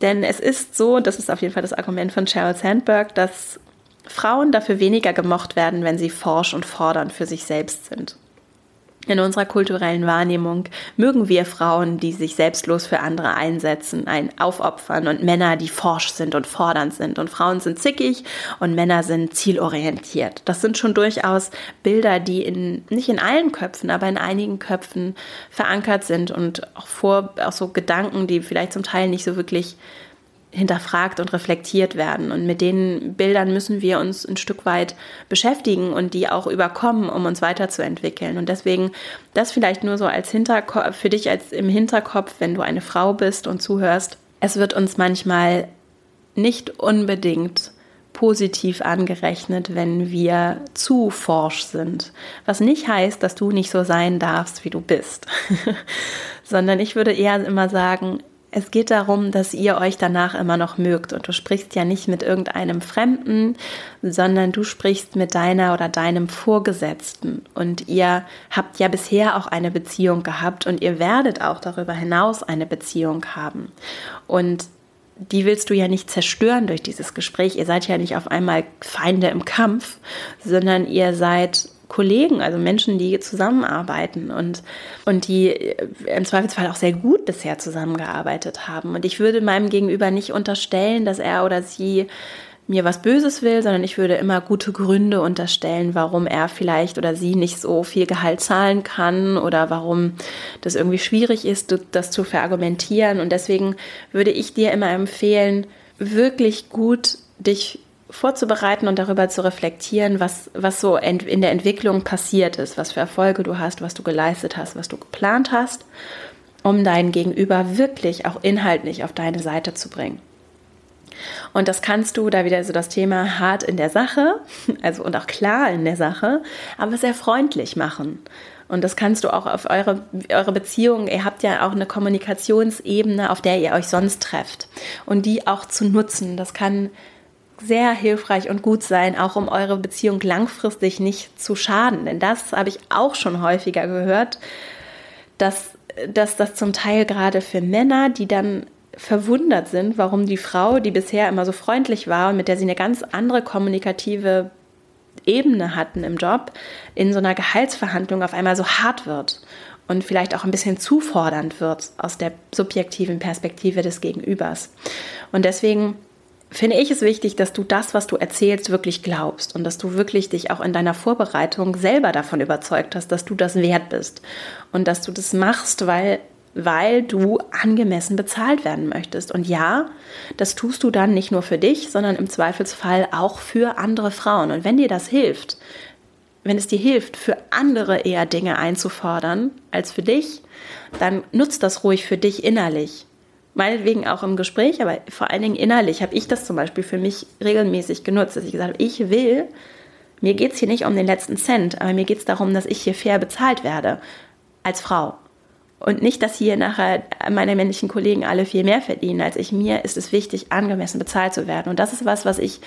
[SPEAKER 1] Denn es ist so, das ist auf jeden Fall das Argument von Sheryl Sandberg, dass Frauen dafür weniger gemocht werden, wenn sie forsch und fordernd für sich selbst sind. In unserer kulturellen Wahrnehmung mögen wir Frauen, die sich selbstlos für andere einsetzen, ein aufopfern und Männer, die forsch sind und fordernd sind. Und Frauen sind zickig und Männer sind zielorientiert. Das sind schon durchaus Bilder, die in, nicht in allen Köpfen, aber in einigen Köpfen verankert sind und auch vor, auch so Gedanken, die vielleicht zum Teil nicht so wirklich hinterfragt und reflektiert werden. Und mit den Bildern müssen wir uns ein Stück weit beschäftigen und die auch überkommen, um uns weiterzuentwickeln. Und deswegen das vielleicht nur so als Hinterkopf, für dich als im Hinterkopf, wenn du eine Frau bist und zuhörst. Es wird uns manchmal nicht unbedingt positiv angerechnet, wenn wir zu forsch sind. Was nicht heißt, dass du nicht so sein darfst, wie du bist, sondern ich würde eher immer sagen, es geht darum, dass ihr euch danach immer noch mögt. Und du sprichst ja nicht mit irgendeinem Fremden, sondern du sprichst mit deiner oder deinem Vorgesetzten. Und ihr habt ja bisher auch eine Beziehung gehabt und ihr werdet auch darüber hinaus eine Beziehung haben. Und die willst du ja nicht zerstören durch dieses Gespräch. Ihr seid ja nicht auf einmal Feinde im Kampf, sondern ihr seid Kollegen, also Menschen, die zusammenarbeiten und, und die äh, im Zweifelsfall auch sehr gut bisher zusammengearbeitet haben. Und ich würde meinem Gegenüber nicht unterstellen, dass er oder sie mir was Böses will, sondern ich würde immer gute Gründe unterstellen, warum er vielleicht oder sie nicht so viel Gehalt zahlen kann oder warum das irgendwie schwierig ist, das zu verargumentieren. Und deswegen würde ich dir immer empfehlen, wirklich gut dich vorzubereiten und darüber zu reflektieren, was, was so in der Entwicklung passiert ist, was für Erfolge du hast, was du geleistet hast, was du geplant hast, um dein Gegenüber wirklich auch inhaltlich auf deine Seite zu bringen. Und das kannst du, da wieder so das Thema hart in der Sache, also und auch klar in der Sache, aber sehr freundlich machen. Und das kannst du auch auf eure, eure Beziehung, ihr habt ja auch eine Kommunikationsebene, auf der ihr euch sonst trefft. Und die auch zu nutzen. Das kann sehr hilfreich und gut sein, auch um eure Beziehung langfristig nicht zu schaden. Denn das habe ich auch schon häufiger gehört, dass, dass das zum Teil gerade für Männer, die dann verwundert sind, warum die Frau, die bisher immer so freundlich war und mit der sie eine ganz andere kommunikative Ebene hatten im Job, in so einer Gehaltsverhandlung auf einmal so hart wird und vielleicht auch ein bisschen zufordernd wird aus der subjektiven Perspektive des Gegenübers. Und deswegen finde ich es wichtig, dass du das, was du erzählst, wirklich glaubst und dass du wirklich dich auch in deiner Vorbereitung selber davon überzeugt hast, dass du das wert bist und dass du das machst, weil weil du angemessen bezahlt werden möchtest. Und ja, das tust du dann nicht nur für dich, sondern im Zweifelsfall auch für andere Frauen. Und wenn dir das hilft, wenn es dir hilft, für andere eher Dinge einzufordern als für dich, dann nutzt das ruhig für dich innerlich meinetwegen auch im Gespräch, aber vor allen Dingen innerlich habe ich das zum Beispiel für mich regelmäßig genutzt, dass ich gesagt habe, ich will, mir geht es hier nicht um den letzten Cent, aber mir geht es darum, dass ich hier fair bezahlt werde als Frau. Und nicht, dass hier nachher meine männlichen Kollegen alle viel mehr verdienen als ich. Mir ist es wichtig, angemessen bezahlt zu werden. Und das ist was, was ich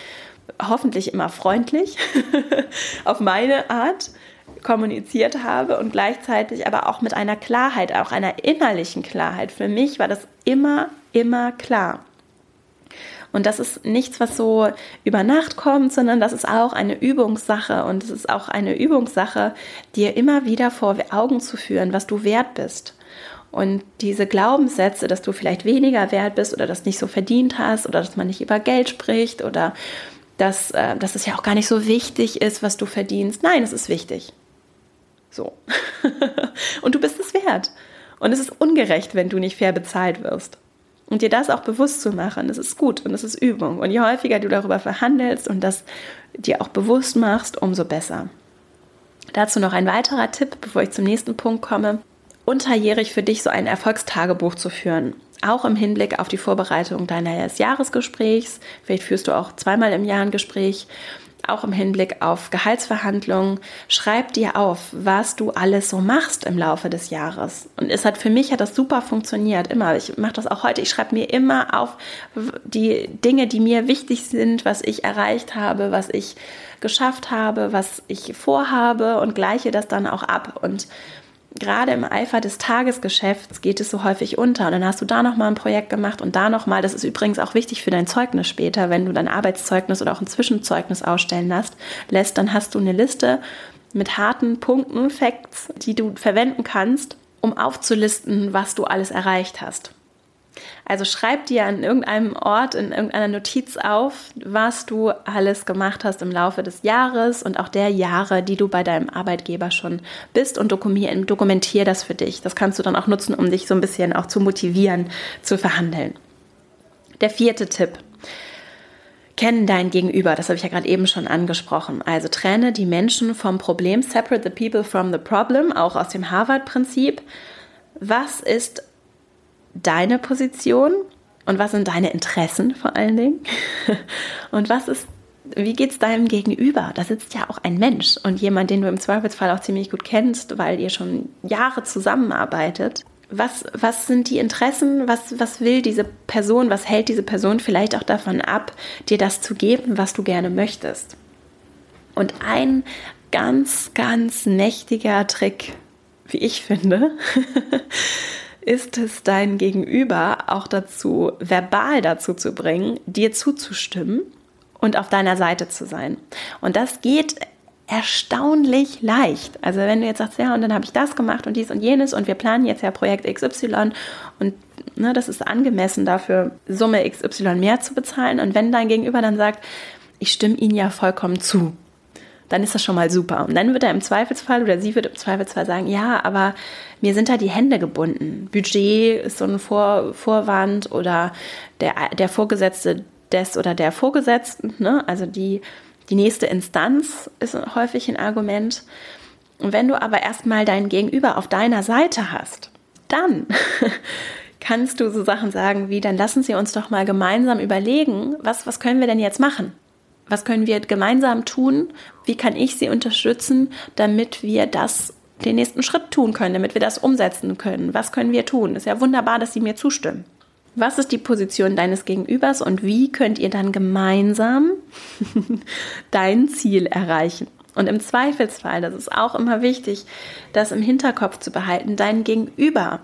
[SPEAKER 1] hoffentlich immer freundlich auf meine Art kommuniziert habe und gleichzeitig aber auch mit einer Klarheit, auch einer innerlichen Klarheit. Für mich war das immer, immer klar. Und das ist nichts, was so über Nacht kommt, sondern das ist auch eine Übungssache. Und es ist auch eine Übungssache, dir immer wieder vor Augen zu führen, was du wert bist. Und diese Glaubenssätze, dass du vielleicht weniger wert bist oder das nicht so verdient hast oder dass man nicht über Geld spricht oder dass, äh, dass es ja auch gar nicht so wichtig ist, was du verdienst. Nein, es ist wichtig. So. und du bist es wert. Und es ist ungerecht, wenn du nicht fair bezahlt wirst. Und dir das auch bewusst zu machen, das ist gut und das ist Übung. Und je häufiger du darüber verhandelst und das dir auch bewusst machst, umso besser. Dazu noch ein weiterer Tipp, bevor ich zum nächsten Punkt komme. Unterjährig für dich so ein Erfolgstagebuch zu führen. Auch im Hinblick auf die Vorbereitung deines Jahresgesprächs. Vielleicht führst du auch zweimal im Jahr ein Gespräch auch im Hinblick auf Gehaltsverhandlungen, schreib dir auf, was du alles so machst im Laufe des Jahres. Und es hat für mich hat das super funktioniert, immer. Ich mache das auch heute. Ich schreibe mir immer auf die Dinge, die mir wichtig sind, was ich erreicht habe, was ich geschafft habe, was ich vorhabe und gleiche das dann auch ab. Und gerade im Eifer des Tagesgeschäfts geht es so häufig unter. Und dann hast du da nochmal ein Projekt gemacht und da nochmal. Das ist übrigens auch wichtig für dein Zeugnis später, wenn du dein Arbeitszeugnis oder auch ein Zwischenzeugnis ausstellen lässt, lässt dann hast du eine Liste mit harten Punkten, Facts, die du verwenden kannst, um aufzulisten, was du alles erreicht hast. Also schreib dir an irgendeinem Ort, in irgendeiner Notiz auf, was du alles gemacht hast im Laufe des Jahres und auch der Jahre, die du bei deinem Arbeitgeber schon bist und dokumentier das für dich. Das kannst du dann auch nutzen, um dich so ein bisschen auch zu motivieren, zu verhandeln. Der vierte Tipp. Kennen dein Gegenüber, das habe ich ja gerade eben schon angesprochen. Also trenne die Menschen vom Problem, separate the people from the problem, auch aus dem Harvard-Prinzip. Was ist deine Position und was sind deine Interessen vor allen Dingen? Und was ist, wie geht es deinem Gegenüber? Da sitzt ja auch ein Mensch und jemand, den du im Zweifelsfall auch ziemlich gut kennst, weil ihr schon Jahre zusammenarbeitet. Was, was sind die Interessen? Was, was will diese Person? Was hält diese Person vielleicht auch davon ab, dir das zu geben, was du gerne möchtest? Und ein ganz, ganz mächtiger Trick, wie ich finde, ist es dein Gegenüber auch dazu, verbal dazu zu bringen, dir zuzustimmen und auf deiner Seite zu sein. Und das geht erstaunlich leicht. Also wenn du jetzt sagst, ja, und dann habe ich das gemacht und dies und jenes und wir planen jetzt ja Projekt XY und ne, das ist angemessen dafür, Summe XY mehr zu bezahlen. Und wenn dein Gegenüber dann sagt, ich stimme Ihnen ja vollkommen zu, dann ist das schon mal super. Und dann wird er im Zweifelsfall oder sie wird im Zweifelsfall sagen, ja, aber mir sind da die Hände gebunden. Budget ist so ein Vor Vorwand oder der, der Vorgesetzte des oder der Vorgesetzten, ne? also die, die nächste Instanz ist häufig ein Argument. Und wenn du aber erstmal dein Gegenüber auf deiner Seite hast, dann kannst du so Sachen sagen wie, dann lassen Sie uns doch mal gemeinsam überlegen, was, was können wir denn jetzt machen? Was können wir gemeinsam tun? Wie kann ich Sie unterstützen, damit wir das den nächsten Schritt tun können, damit wir das umsetzen können? Was können wir tun? Ist ja wunderbar, dass Sie mir zustimmen. Was ist die Position deines Gegenübers und wie könnt ihr dann gemeinsam dein Ziel erreichen? Und im Zweifelsfall, das ist auch immer wichtig, das im Hinterkopf zu behalten, dein Gegenüber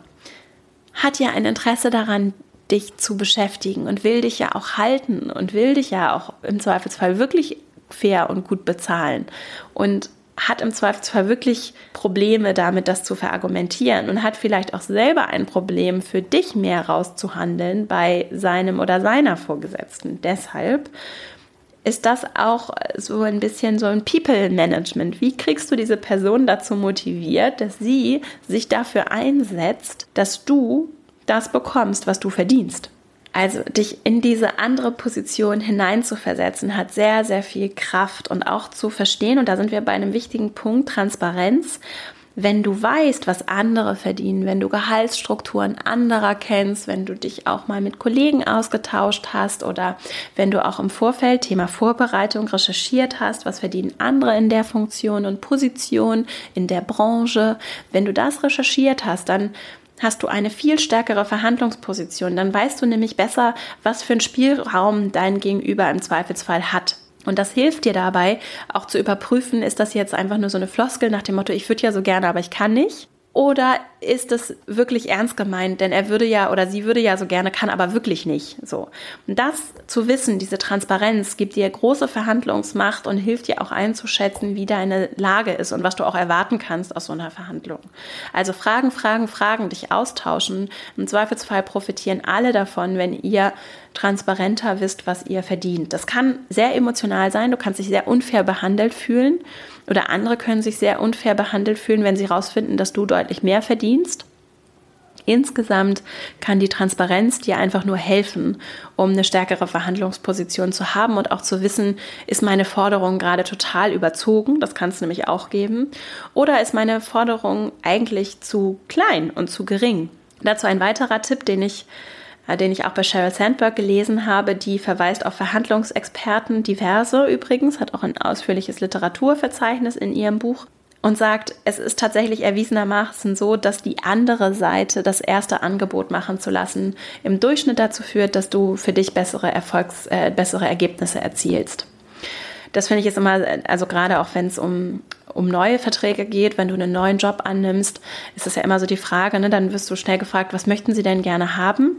[SPEAKER 1] hat ja ein Interesse daran, dich zu beschäftigen und will dich ja auch halten und will dich ja auch im Zweifelsfall wirklich fair und gut bezahlen und hat im Zweifelsfall wirklich Probleme damit, das zu verargumentieren und hat vielleicht auch selber ein Problem, für dich mehr rauszuhandeln bei seinem oder seiner Vorgesetzten. Deshalb ist das auch so ein bisschen so ein People-Management. Wie kriegst du diese Person dazu motiviert, dass sie sich dafür einsetzt, dass du das bekommst, was du verdienst. Also dich in diese andere Position hineinzuversetzen, hat sehr, sehr viel Kraft und auch zu verstehen, und da sind wir bei einem wichtigen Punkt, Transparenz. Wenn du weißt, was andere verdienen, wenn du Gehaltsstrukturen anderer kennst, wenn du dich auch mal mit Kollegen ausgetauscht hast oder wenn du auch im Vorfeld Thema Vorbereitung recherchiert hast, was verdienen andere in der Funktion und Position in der Branche, wenn du das recherchiert hast, dann hast du eine viel stärkere Verhandlungsposition. Dann weißt du nämlich besser, was für einen Spielraum dein Gegenüber im Zweifelsfall hat. Und das hilft dir dabei, auch zu überprüfen, ist das jetzt einfach nur so eine Floskel nach dem Motto, ich würde ja so gerne, aber ich kann nicht? Oder ist es wirklich ernst gemeint? Denn er würde ja oder sie würde ja so gerne, kann aber wirklich nicht. So. Und das zu wissen, diese Transparenz, gibt dir große Verhandlungsmacht und hilft dir auch einzuschätzen, wie deine Lage ist und was du auch erwarten kannst aus so einer Verhandlung. Also Fragen, Fragen, Fragen, dich austauschen. Im Zweifelsfall profitieren alle davon, wenn ihr transparenter wisst, was ihr verdient. Das kann sehr emotional sein. Du kannst dich sehr unfair behandelt fühlen. Oder andere können sich sehr unfair behandelt fühlen, wenn sie herausfinden, dass du deutlich mehr verdienst. Insgesamt kann die Transparenz dir einfach nur helfen, um eine stärkere Verhandlungsposition zu haben und auch zu wissen, ist meine Forderung gerade total überzogen, das kann es nämlich auch geben, oder ist meine Forderung eigentlich zu klein und zu gering. Dazu ein weiterer Tipp, den ich den ich auch bei Sheryl Sandberg gelesen habe, die verweist auf Verhandlungsexperten, diverse übrigens, hat auch ein ausführliches Literaturverzeichnis in ihrem Buch und sagt, es ist tatsächlich erwiesenermaßen so, dass die andere Seite das erste Angebot machen zu lassen im Durchschnitt dazu führt, dass du für dich bessere Erfolgs, äh, bessere Ergebnisse erzielst. Das finde ich jetzt immer, also gerade auch wenn es um, um neue Verträge geht, wenn du einen neuen Job annimmst, ist es ja immer so die Frage, ne, dann wirst du schnell gefragt, was möchten sie denn gerne haben?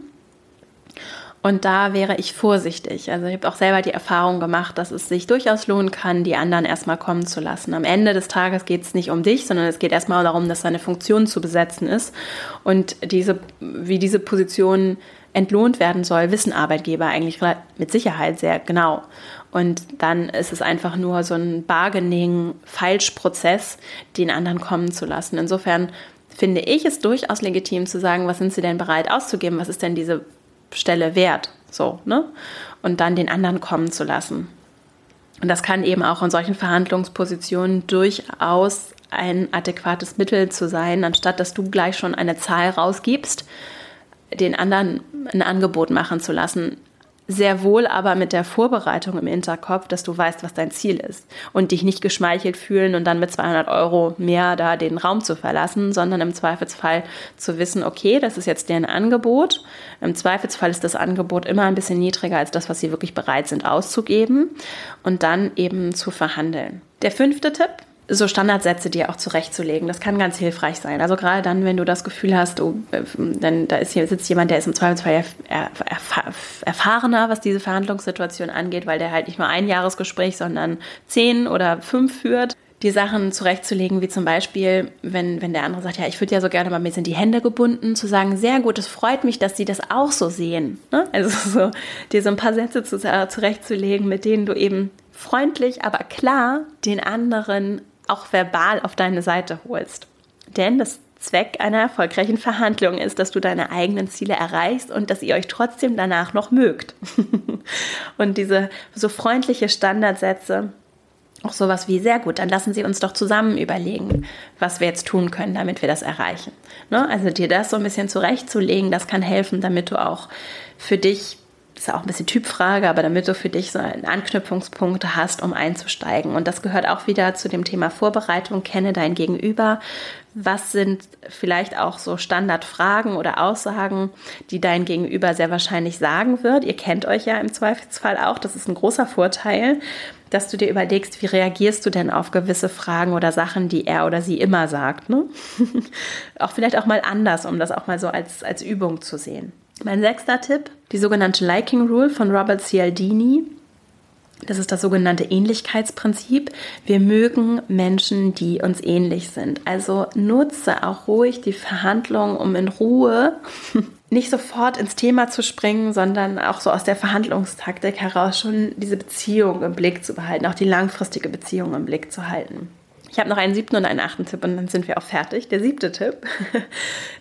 [SPEAKER 1] Und da wäre ich vorsichtig. Also ich habe auch selber die Erfahrung gemacht, dass es sich durchaus lohnen kann, die anderen erstmal kommen zu lassen. Am Ende des Tages geht es nicht um dich, sondern es geht erstmal darum, dass deine Funktion zu besetzen ist. Und diese, wie diese Position entlohnt werden soll, wissen Arbeitgeber eigentlich mit Sicherheit sehr genau. Und dann ist es einfach nur so ein Bargaining-Falschprozess, den anderen kommen zu lassen. Insofern finde ich es durchaus legitim zu sagen, was sind sie denn bereit auszugeben? Was ist denn diese Stelle wert. So, ne? Und dann den anderen kommen zu lassen. Und das kann eben auch in solchen Verhandlungspositionen durchaus ein adäquates Mittel zu sein, anstatt dass du gleich schon eine Zahl rausgibst, den anderen ein Angebot machen zu lassen sehr wohl aber mit der Vorbereitung im Hinterkopf, dass du weißt, was dein Ziel ist und dich nicht geschmeichelt fühlen und dann mit 200 Euro mehr da den Raum zu verlassen, sondern im Zweifelsfall zu wissen, okay, das ist jetzt deren Angebot. Im Zweifelsfall ist das Angebot immer ein bisschen niedriger als das, was sie wirklich bereit sind auszugeben und dann eben zu verhandeln. Der fünfte Tipp, so Standardsätze dir auch zurechtzulegen. Das kann ganz hilfreich sein. Also gerade dann, wenn du das Gefühl hast, oh, dann da ist hier, sitzt jemand, der ist im Zweifelsfall erfahrener, was diese Verhandlungssituation angeht, weil der halt nicht nur ein Jahresgespräch, sondern zehn oder fünf führt die Sachen zurechtzulegen, wie zum Beispiel, wenn, wenn der andere sagt, ja, ich würde ja so gerne, aber mir sind die Hände gebunden, zu sagen, sehr gut, es freut mich, dass sie das auch so sehen. Ne? Also so, dir so ein paar Sätze zu, äh, zurechtzulegen, mit denen du eben freundlich, aber klar den anderen auch verbal auf deine Seite holst. Denn das Zweck einer erfolgreichen Verhandlung ist, dass du deine eigenen Ziele erreichst und dass ihr euch trotzdem danach noch mögt. und diese so freundliche Standardsätze, auch sowas wie sehr gut, dann lassen Sie uns doch zusammen überlegen, was wir jetzt tun können, damit wir das erreichen. Ne? Also dir das so ein bisschen zurechtzulegen, das kann helfen, damit du auch für dich ist ja auch ein bisschen Typfrage, aber damit du für dich so einen Anknüpfungspunkt hast, um einzusteigen. Und das gehört auch wieder zu dem Thema Vorbereitung. Kenne dein Gegenüber. Was sind vielleicht auch so Standardfragen oder Aussagen, die dein Gegenüber sehr wahrscheinlich sagen wird? Ihr kennt euch ja im Zweifelsfall auch. Das ist ein großer Vorteil, dass du dir überlegst, wie reagierst du denn auf gewisse Fragen oder Sachen, die er oder sie immer sagt. Ne? auch vielleicht auch mal anders, um das auch mal so als, als Übung zu sehen. Mein sechster Tipp, die sogenannte Liking Rule von Robert Cialdini. Das ist das sogenannte Ähnlichkeitsprinzip. Wir mögen Menschen, die uns ähnlich sind. Also nutze auch ruhig die Verhandlung, um in Ruhe nicht sofort ins Thema zu springen, sondern auch so aus der Verhandlungstaktik heraus schon diese Beziehung im Blick zu behalten, auch die langfristige Beziehung im Blick zu halten. Ich habe noch einen siebten und einen achten Tipp und dann sind wir auch fertig. Der siebte Tipp.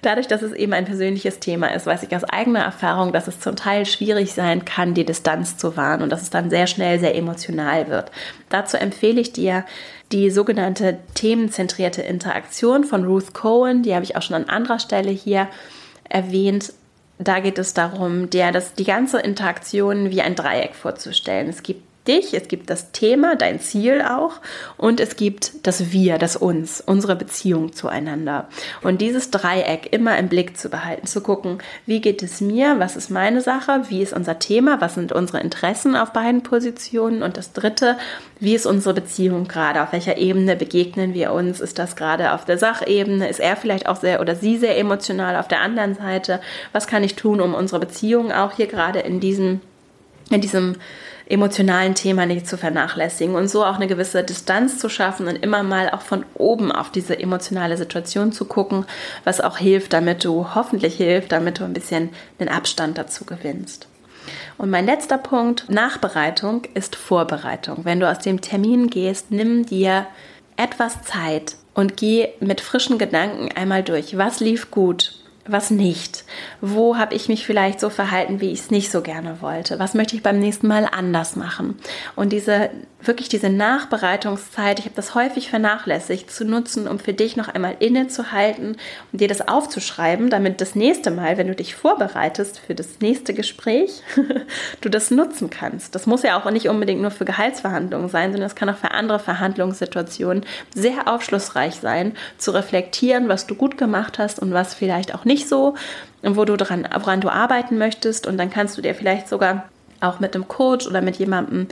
[SPEAKER 1] Dadurch, dass es eben ein persönliches Thema ist, weiß ich aus eigener Erfahrung, dass es zum Teil schwierig sein kann, die Distanz zu wahren und dass es dann sehr schnell sehr emotional wird. Dazu empfehle ich dir die sogenannte themenzentrierte Interaktion von Ruth Cohen. Die habe ich auch schon an anderer Stelle hier erwähnt. Da geht es darum, dir das, die ganze Interaktion wie ein Dreieck vorzustellen. Es gibt dich, es gibt das Thema, dein Ziel auch und es gibt das Wir, das Uns, unsere Beziehung zueinander. Und dieses Dreieck immer im Blick zu behalten, zu gucken, wie geht es mir, was ist meine Sache, wie ist unser Thema, was sind unsere Interessen auf beiden Positionen und das Dritte, wie ist unsere Beziehung gerade, auf welcher Ebene begegnen wir uns, ist das gerade auf der Sachebene, ist er vielleicht auch sehr oder sie sehr emotional auf der anderen Seite, was kann ich tun, um unsere Beziehung auch hier gerade in diesem, in diesem emotionalen Thema nicht zu vernachlässigen und so auch eine gewisse Distanz zu schaffen und immer mal auch von oben auf diese emotionale Situation zu gucken, was auch hilft, damit du hoffentlich hilft, damit du ein bisschen den Abstand dazu gewinnst. Und mein letzter Punkt, Nachbereitung, ist Vorbereitung. Wenn du aus dem Termin gehst, nimm dir etwas Zeit und geh mit frischen Gedanken einmal durch. Was lief gut? Was nicht? Wo habe ich mich vielleicht so verhalten, wie ich es nicht so gerne wollte? Was möchte ich beim nächsten Mal anders machen? Und diese wirklich diese Nachbereitungszeit, ich habe das häufig vernachlässigt, zu nutzen, um für dich noch einmal innezuhalten und dir das aufzuschreiben, damit das nächste Mal, wenn du dich vorbereitest für das nächste Gespräch, du das nutzen kannst. Das muss ja auch nicht unbedingt nur für Gehaltsverhandlungen sein, sondern es kann auch für andere Verhandlungssituationen sehr aufschlussreich sein, zu reflektieren, was du gut gemacht hast und was vielleicht auch nicht so und wo du dran, woran du arbeiten möchtest. Und dann kannst du dir vielleicht sogar auch mit einem Coach oder mit jemandem,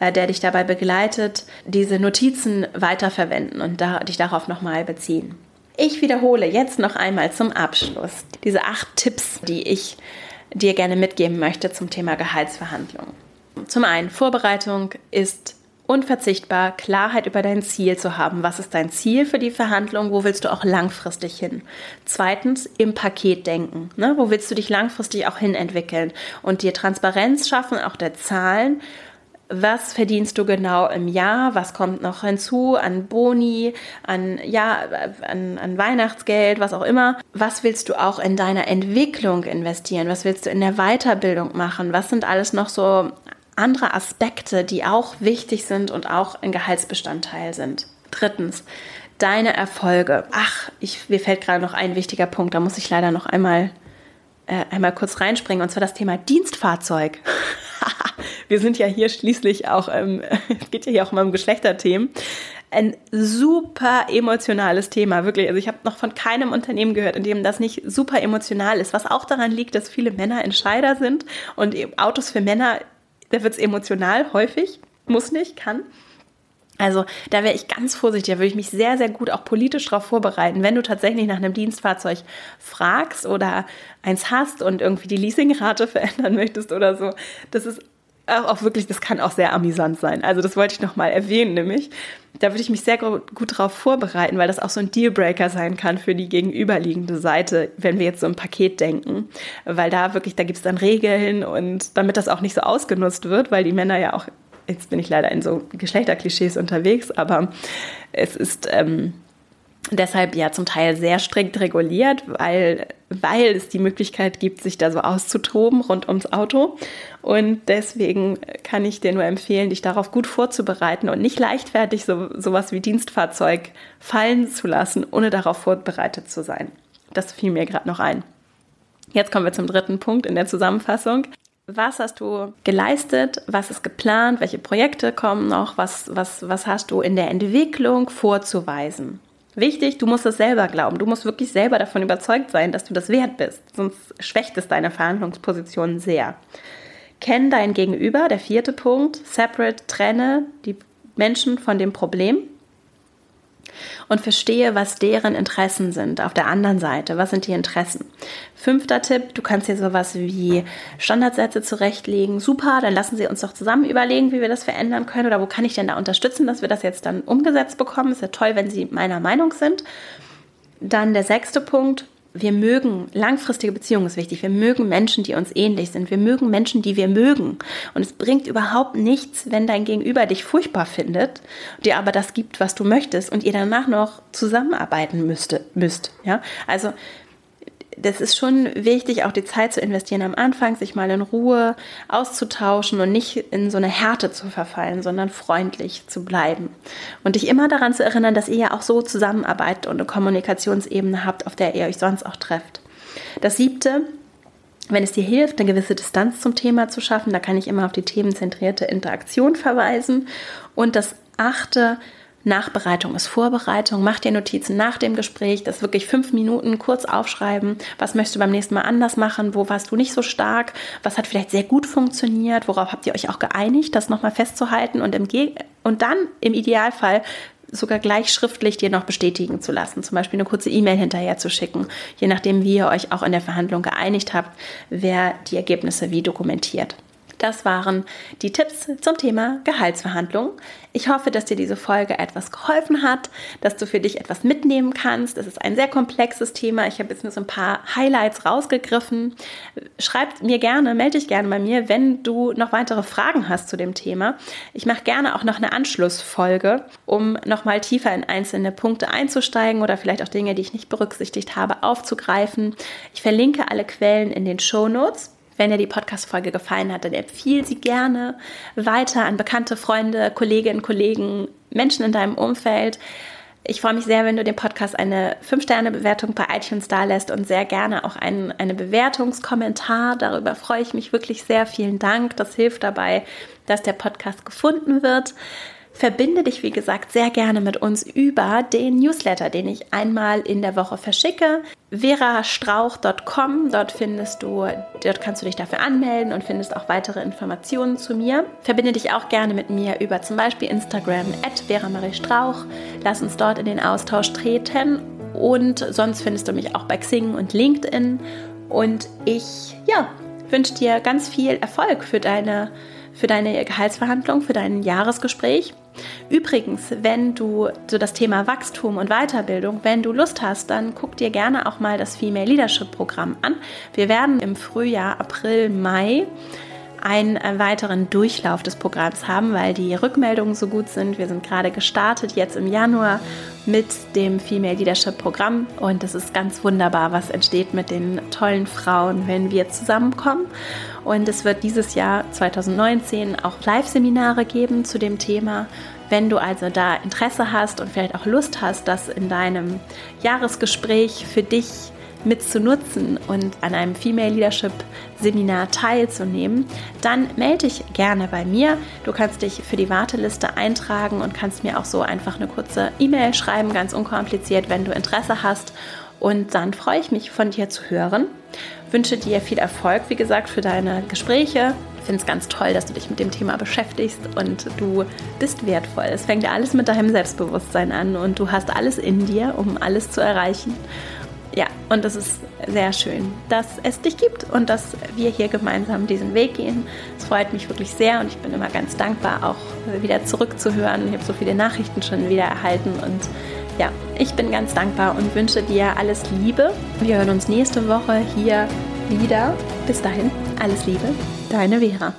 [SPEAKER 1] äh, der dich dabei begleitet, diese Notizen weiterverwenden und da, dich darauf nochmal beziehen. Ich wiederhole jetzt noch einmal zum Abschluss diese acht Tipps, die ich dir gerne mitgeben möchte zum Thema Gehaltsverhandlungen. Zum einen, Vorbereitung ist unverzichtbar, Klarheit über dein Ziel zu haben. Was ist dein Ziel für die Verhandlung? Wo willst du auch langfristig hin? Zweitens, im Paket denken. Ne? Wo willst du dich langfristig auch hin entwickeln? Und dir Transparenz schaffen, auch der Zahlen. Was verdienst du genau im Jahr? Was kommt noch hinzu an Boni, an, ja, an, an Weihnachtsgeld, was auch immer? Was willst du auch in deiner Entwicklung investieren? Was willst du in der Weiterbildung machen? Was sind alles noch so andere Aspekte, die auch wichtig sind und auch ein Gehaltsbestandteil sind. Drittens, deine Erfolge. Ach, ich, mir fällt gerade noch ein wichtiger Punkt, da muss ich leider noch einmal, äh, einmal kurz reinspringen, und zwar das Thema Dienstfahrzeug. Wir sind ja hier schließlich auch, ähm, es geht ja hier auch immer um Geschlechterthemen. Ein super emotionales Thema, wirklich. Also ich habe noch von keinem Unternehmen gehört, in dem das nicht super emotional ist, was auch daran liegt, dass viele Männer Entscheider sind und Autos für Männer da wird es emotional häufig, muss nicht, kann. Also da wäre ich ganz vorsichtig, da würde ich mich sehr, sehr gut auch politisch darauf vorbereiten, wenn du tatsächlich nach einem Dienstfahrzeug fragst oder eins hast und irgendwie die Leasingrate verändern möchtest oder so. Das ist auch wirklich, das kann auch sehr amüsant sein. Also das wollte ich nochmal erwähnen, nämlich. Da würde ich mich sehr gut, darauf vorbereiten, weil das auch so ein Dealbreaker sein kann für die gegenüberliegende Seite, wenn wir jetzt so ein Paket denken. Weil da wirklich, da gibt es dann Regeln und damit das auch nicht so ausgenutzt wird, weil die Männer ja auch, jetzt bin ich leider in so Geschlechterklischees unterwegs, aber es ist ähm, deshalb ja zum Teil sehr strikt reguliert, weil, weil es die Möglichkeit gibt, sich da so auszutoben rund ums Auto. Und deswegen kann ich dir nur empfehlen, dich darauf gut vorzubereiten und nicht leichtfertig so, sowas wie Dienstfahrzeug fallen zu lassen, ohne darauf vorbereitet zu sein. Das fiel mir gerade noch ein. Jetzt kommen wir zum dritten Punkt in der Zusammenfassung. Was hast du geleistet? Was ist geplant? Welche Projekte kommen noch? Was, was, was hast du in der Entwicklung vorzuweisen? Wichtig, du musst es selber glauben. Du musst wirklich selber davon überzeugt sein, dass du das wert bist. Sonst schwächt es deine Verhandlungsposition sehr. Kenn dein Gegenüber, der vierte Punkt. Separate, trenne die Menschen von dem Problem und verstehe, was deren Interessen sind auf der anderen Seite. Was sind die Interessen? Fünfter Tipp, du kannst dir sowas wie Standardsätze zurechtlegen. Super, dann lassen Sie uns doch zusammen überlegen, wie wir das verändern können oder wo kann ich denn da unterstützen, dass wir das jetzt dann umgesetzt bekommen. Ist ja toll, wenn Sie meiner Meinung sind. Dann der sechste Punkt, wir mögen, langfristige Beziehungen ist wichtig. Wir mögen Menschen, die uns ähnlich sind. Wir mögen Menschen, die wir mögen. Und es bringt überhaupt nichts, wenn dein Gegenüber dich furchtbar findet, dir aber das gibt, was du möchtest und ihr danach noch zusammenarbeiten müsste, müsst. Ja? Also das ist schon wichtig, auch die Zeit zu investieren am Anfang, sich mal in Ruhe auszutauschen und nicht in so eine Härte zu verfallen, sondern freundlich zu bleiben. Und dich immer daran zu erinnern, dass ihr ja auch so zusammenarbeitet und eine Kommunikationsebene habt, auf der ihr euch sonst auch trefft. Das siebte, wenn es dir hilft, eine gewisse Distanz zum Thema zu schaffen, da kann ich immer auf die themenzentrierte Interaktion verweisen. Und das achte, Nachbereitung ist Vorbereitung. Mach dir Notizen nach dem Gespräch, das wirklich fünf Minuten kurz aufschreiben. Was möchtest du beim nächsten Mal anders machen? Wo warst du nicht so stark? Was hat vielleicht sehr gut funktioniert? Worauf habt ihr euch auch geeinigt, das nochmal festzuhalten und, im und dann im Idealfall sogar gleich schriftlich dir noch bestätigen zu lassen, zum Beispiel eine kurze E-Mail hinterher zu schicken, je nachdem, wie ihr euch auch in der Verhandlung geeinigt habt, wer die Ergebnisse wie dokumentiert. Das waren die Tipps zum Thema Gehaltsverhandlungen. Ich hoffe, dass dir diese Folge etwas geholfen hat, dass du für dich etwas mitnehmen kannst. Es ist ein sehr komplexes Thema. Ich habe jetzt nur so ein paar Highlights rausgegriffen. Schreib mir gerne, melde dich gerne bei mir, wenn du noch weitere Fragen hast zu dem Thema. Ich mache gerne auch noch eine Anschlussfolge, um nochmal tiefer in einzelne Punkte einzusteigen oder vielleicht auch Dinge, die ich nicht berücksichtigt habe, aufzugreifen. Ich verlinke alle Quellen in den Show Notes. Wenn dir die Podcast-Folge gefallen hat, dann empfiehl sie gerne weiter an bekannte Freunde, Kolleginnen, Kollegen, Menschen in deinem Umfeld. Ich freue mich sehr, wenn du dem Podcast eine 5-Sterne-Bewertung bei iTunes da lässt und sehr gerne auch einen eine Bewertungskommentar. Darüber freue ich mich wirklich sehr. Vielen Dank. Das hilft dabei, dass der Podcast gefunden wird. Verbinde dich, wie gesagt, sehr gerne mit uns über den Newsletter, den ich einmal in der Woche verschicke. verastrauch.com, dort findest du, dort kannst du dich dafür anmelden und findest auch weitere Informationen zu mir. Verbinde dich auch gerne mit mir über zum Beispiel Instagram at Strauch. Lass uns dort in den Austausch treten und sonst findest du mich auch bei Xing und LinkedIn. Und ich, ja, wünsche dir ganz viel Erfolg für deine für deine Gehaltsverhandlung, für dein Jahresgespräch. Übrigens, wenn du so das Thema Wachstum und Weiterbildung, wenn du Lust hast, dann guck dir gerne auch mal das Female Leadership Programm an. Wir werden im Frühjahr, April, Mai einen äh, weiteren Durchlauf des Programms haben, weil die Rückmeldungen so gut sind. Wir sind gerade gestartet jetzt im Januar mit dem Female Leadership Programm und es ist ganz wunderbar, was entsteht mit den tollen Frauen, wenn wir zusammenkommen. Und es wird dieses Jahr 2019 auch Live-Seminare geben zu dem Thema. Wenn du also da Interesse hast und vielleicht auch Lust hast, das in deinem Jahresgespräch für dich mit zu nutzen und an einem Female Leadership Seminar teilzunehmen, dann melde dich gerne bei mir. Du kannst dich für die Warteliste eintragen und kannst mir auch so einfach eine kurze E-Mail schreiben, ganz unkompliziert, wenn du Interesse hast. Und dann freue ich mich von dir zu hören. Wünsche dir viel Erfolg, wie gesagt, für deine Gespräche. Ich finde es ganz toll, dass du dich mit dem Thema beschäftigst und du bist wertvoll. Es fängt ja alles mit deinem Selbstbewusstsein an und du hast alles in dir, um alles zu erreichen. Ja, und es ist sehr schön, dass es dich gibt und dass wir hier gemeinsam diesen Weg gehen. Es freut mich wirklich sehr und ich bin immer ganz dankbar, auch wieder zurückzuhören. Ich habe so viele Nachrichten schon wieder erhalten und ja, ich bin ganz dankbar und wünsche dir alles Liebe. Wir hören uns nächste Woche hier wieder. Bis dahin, alles Liebe, deine Vera.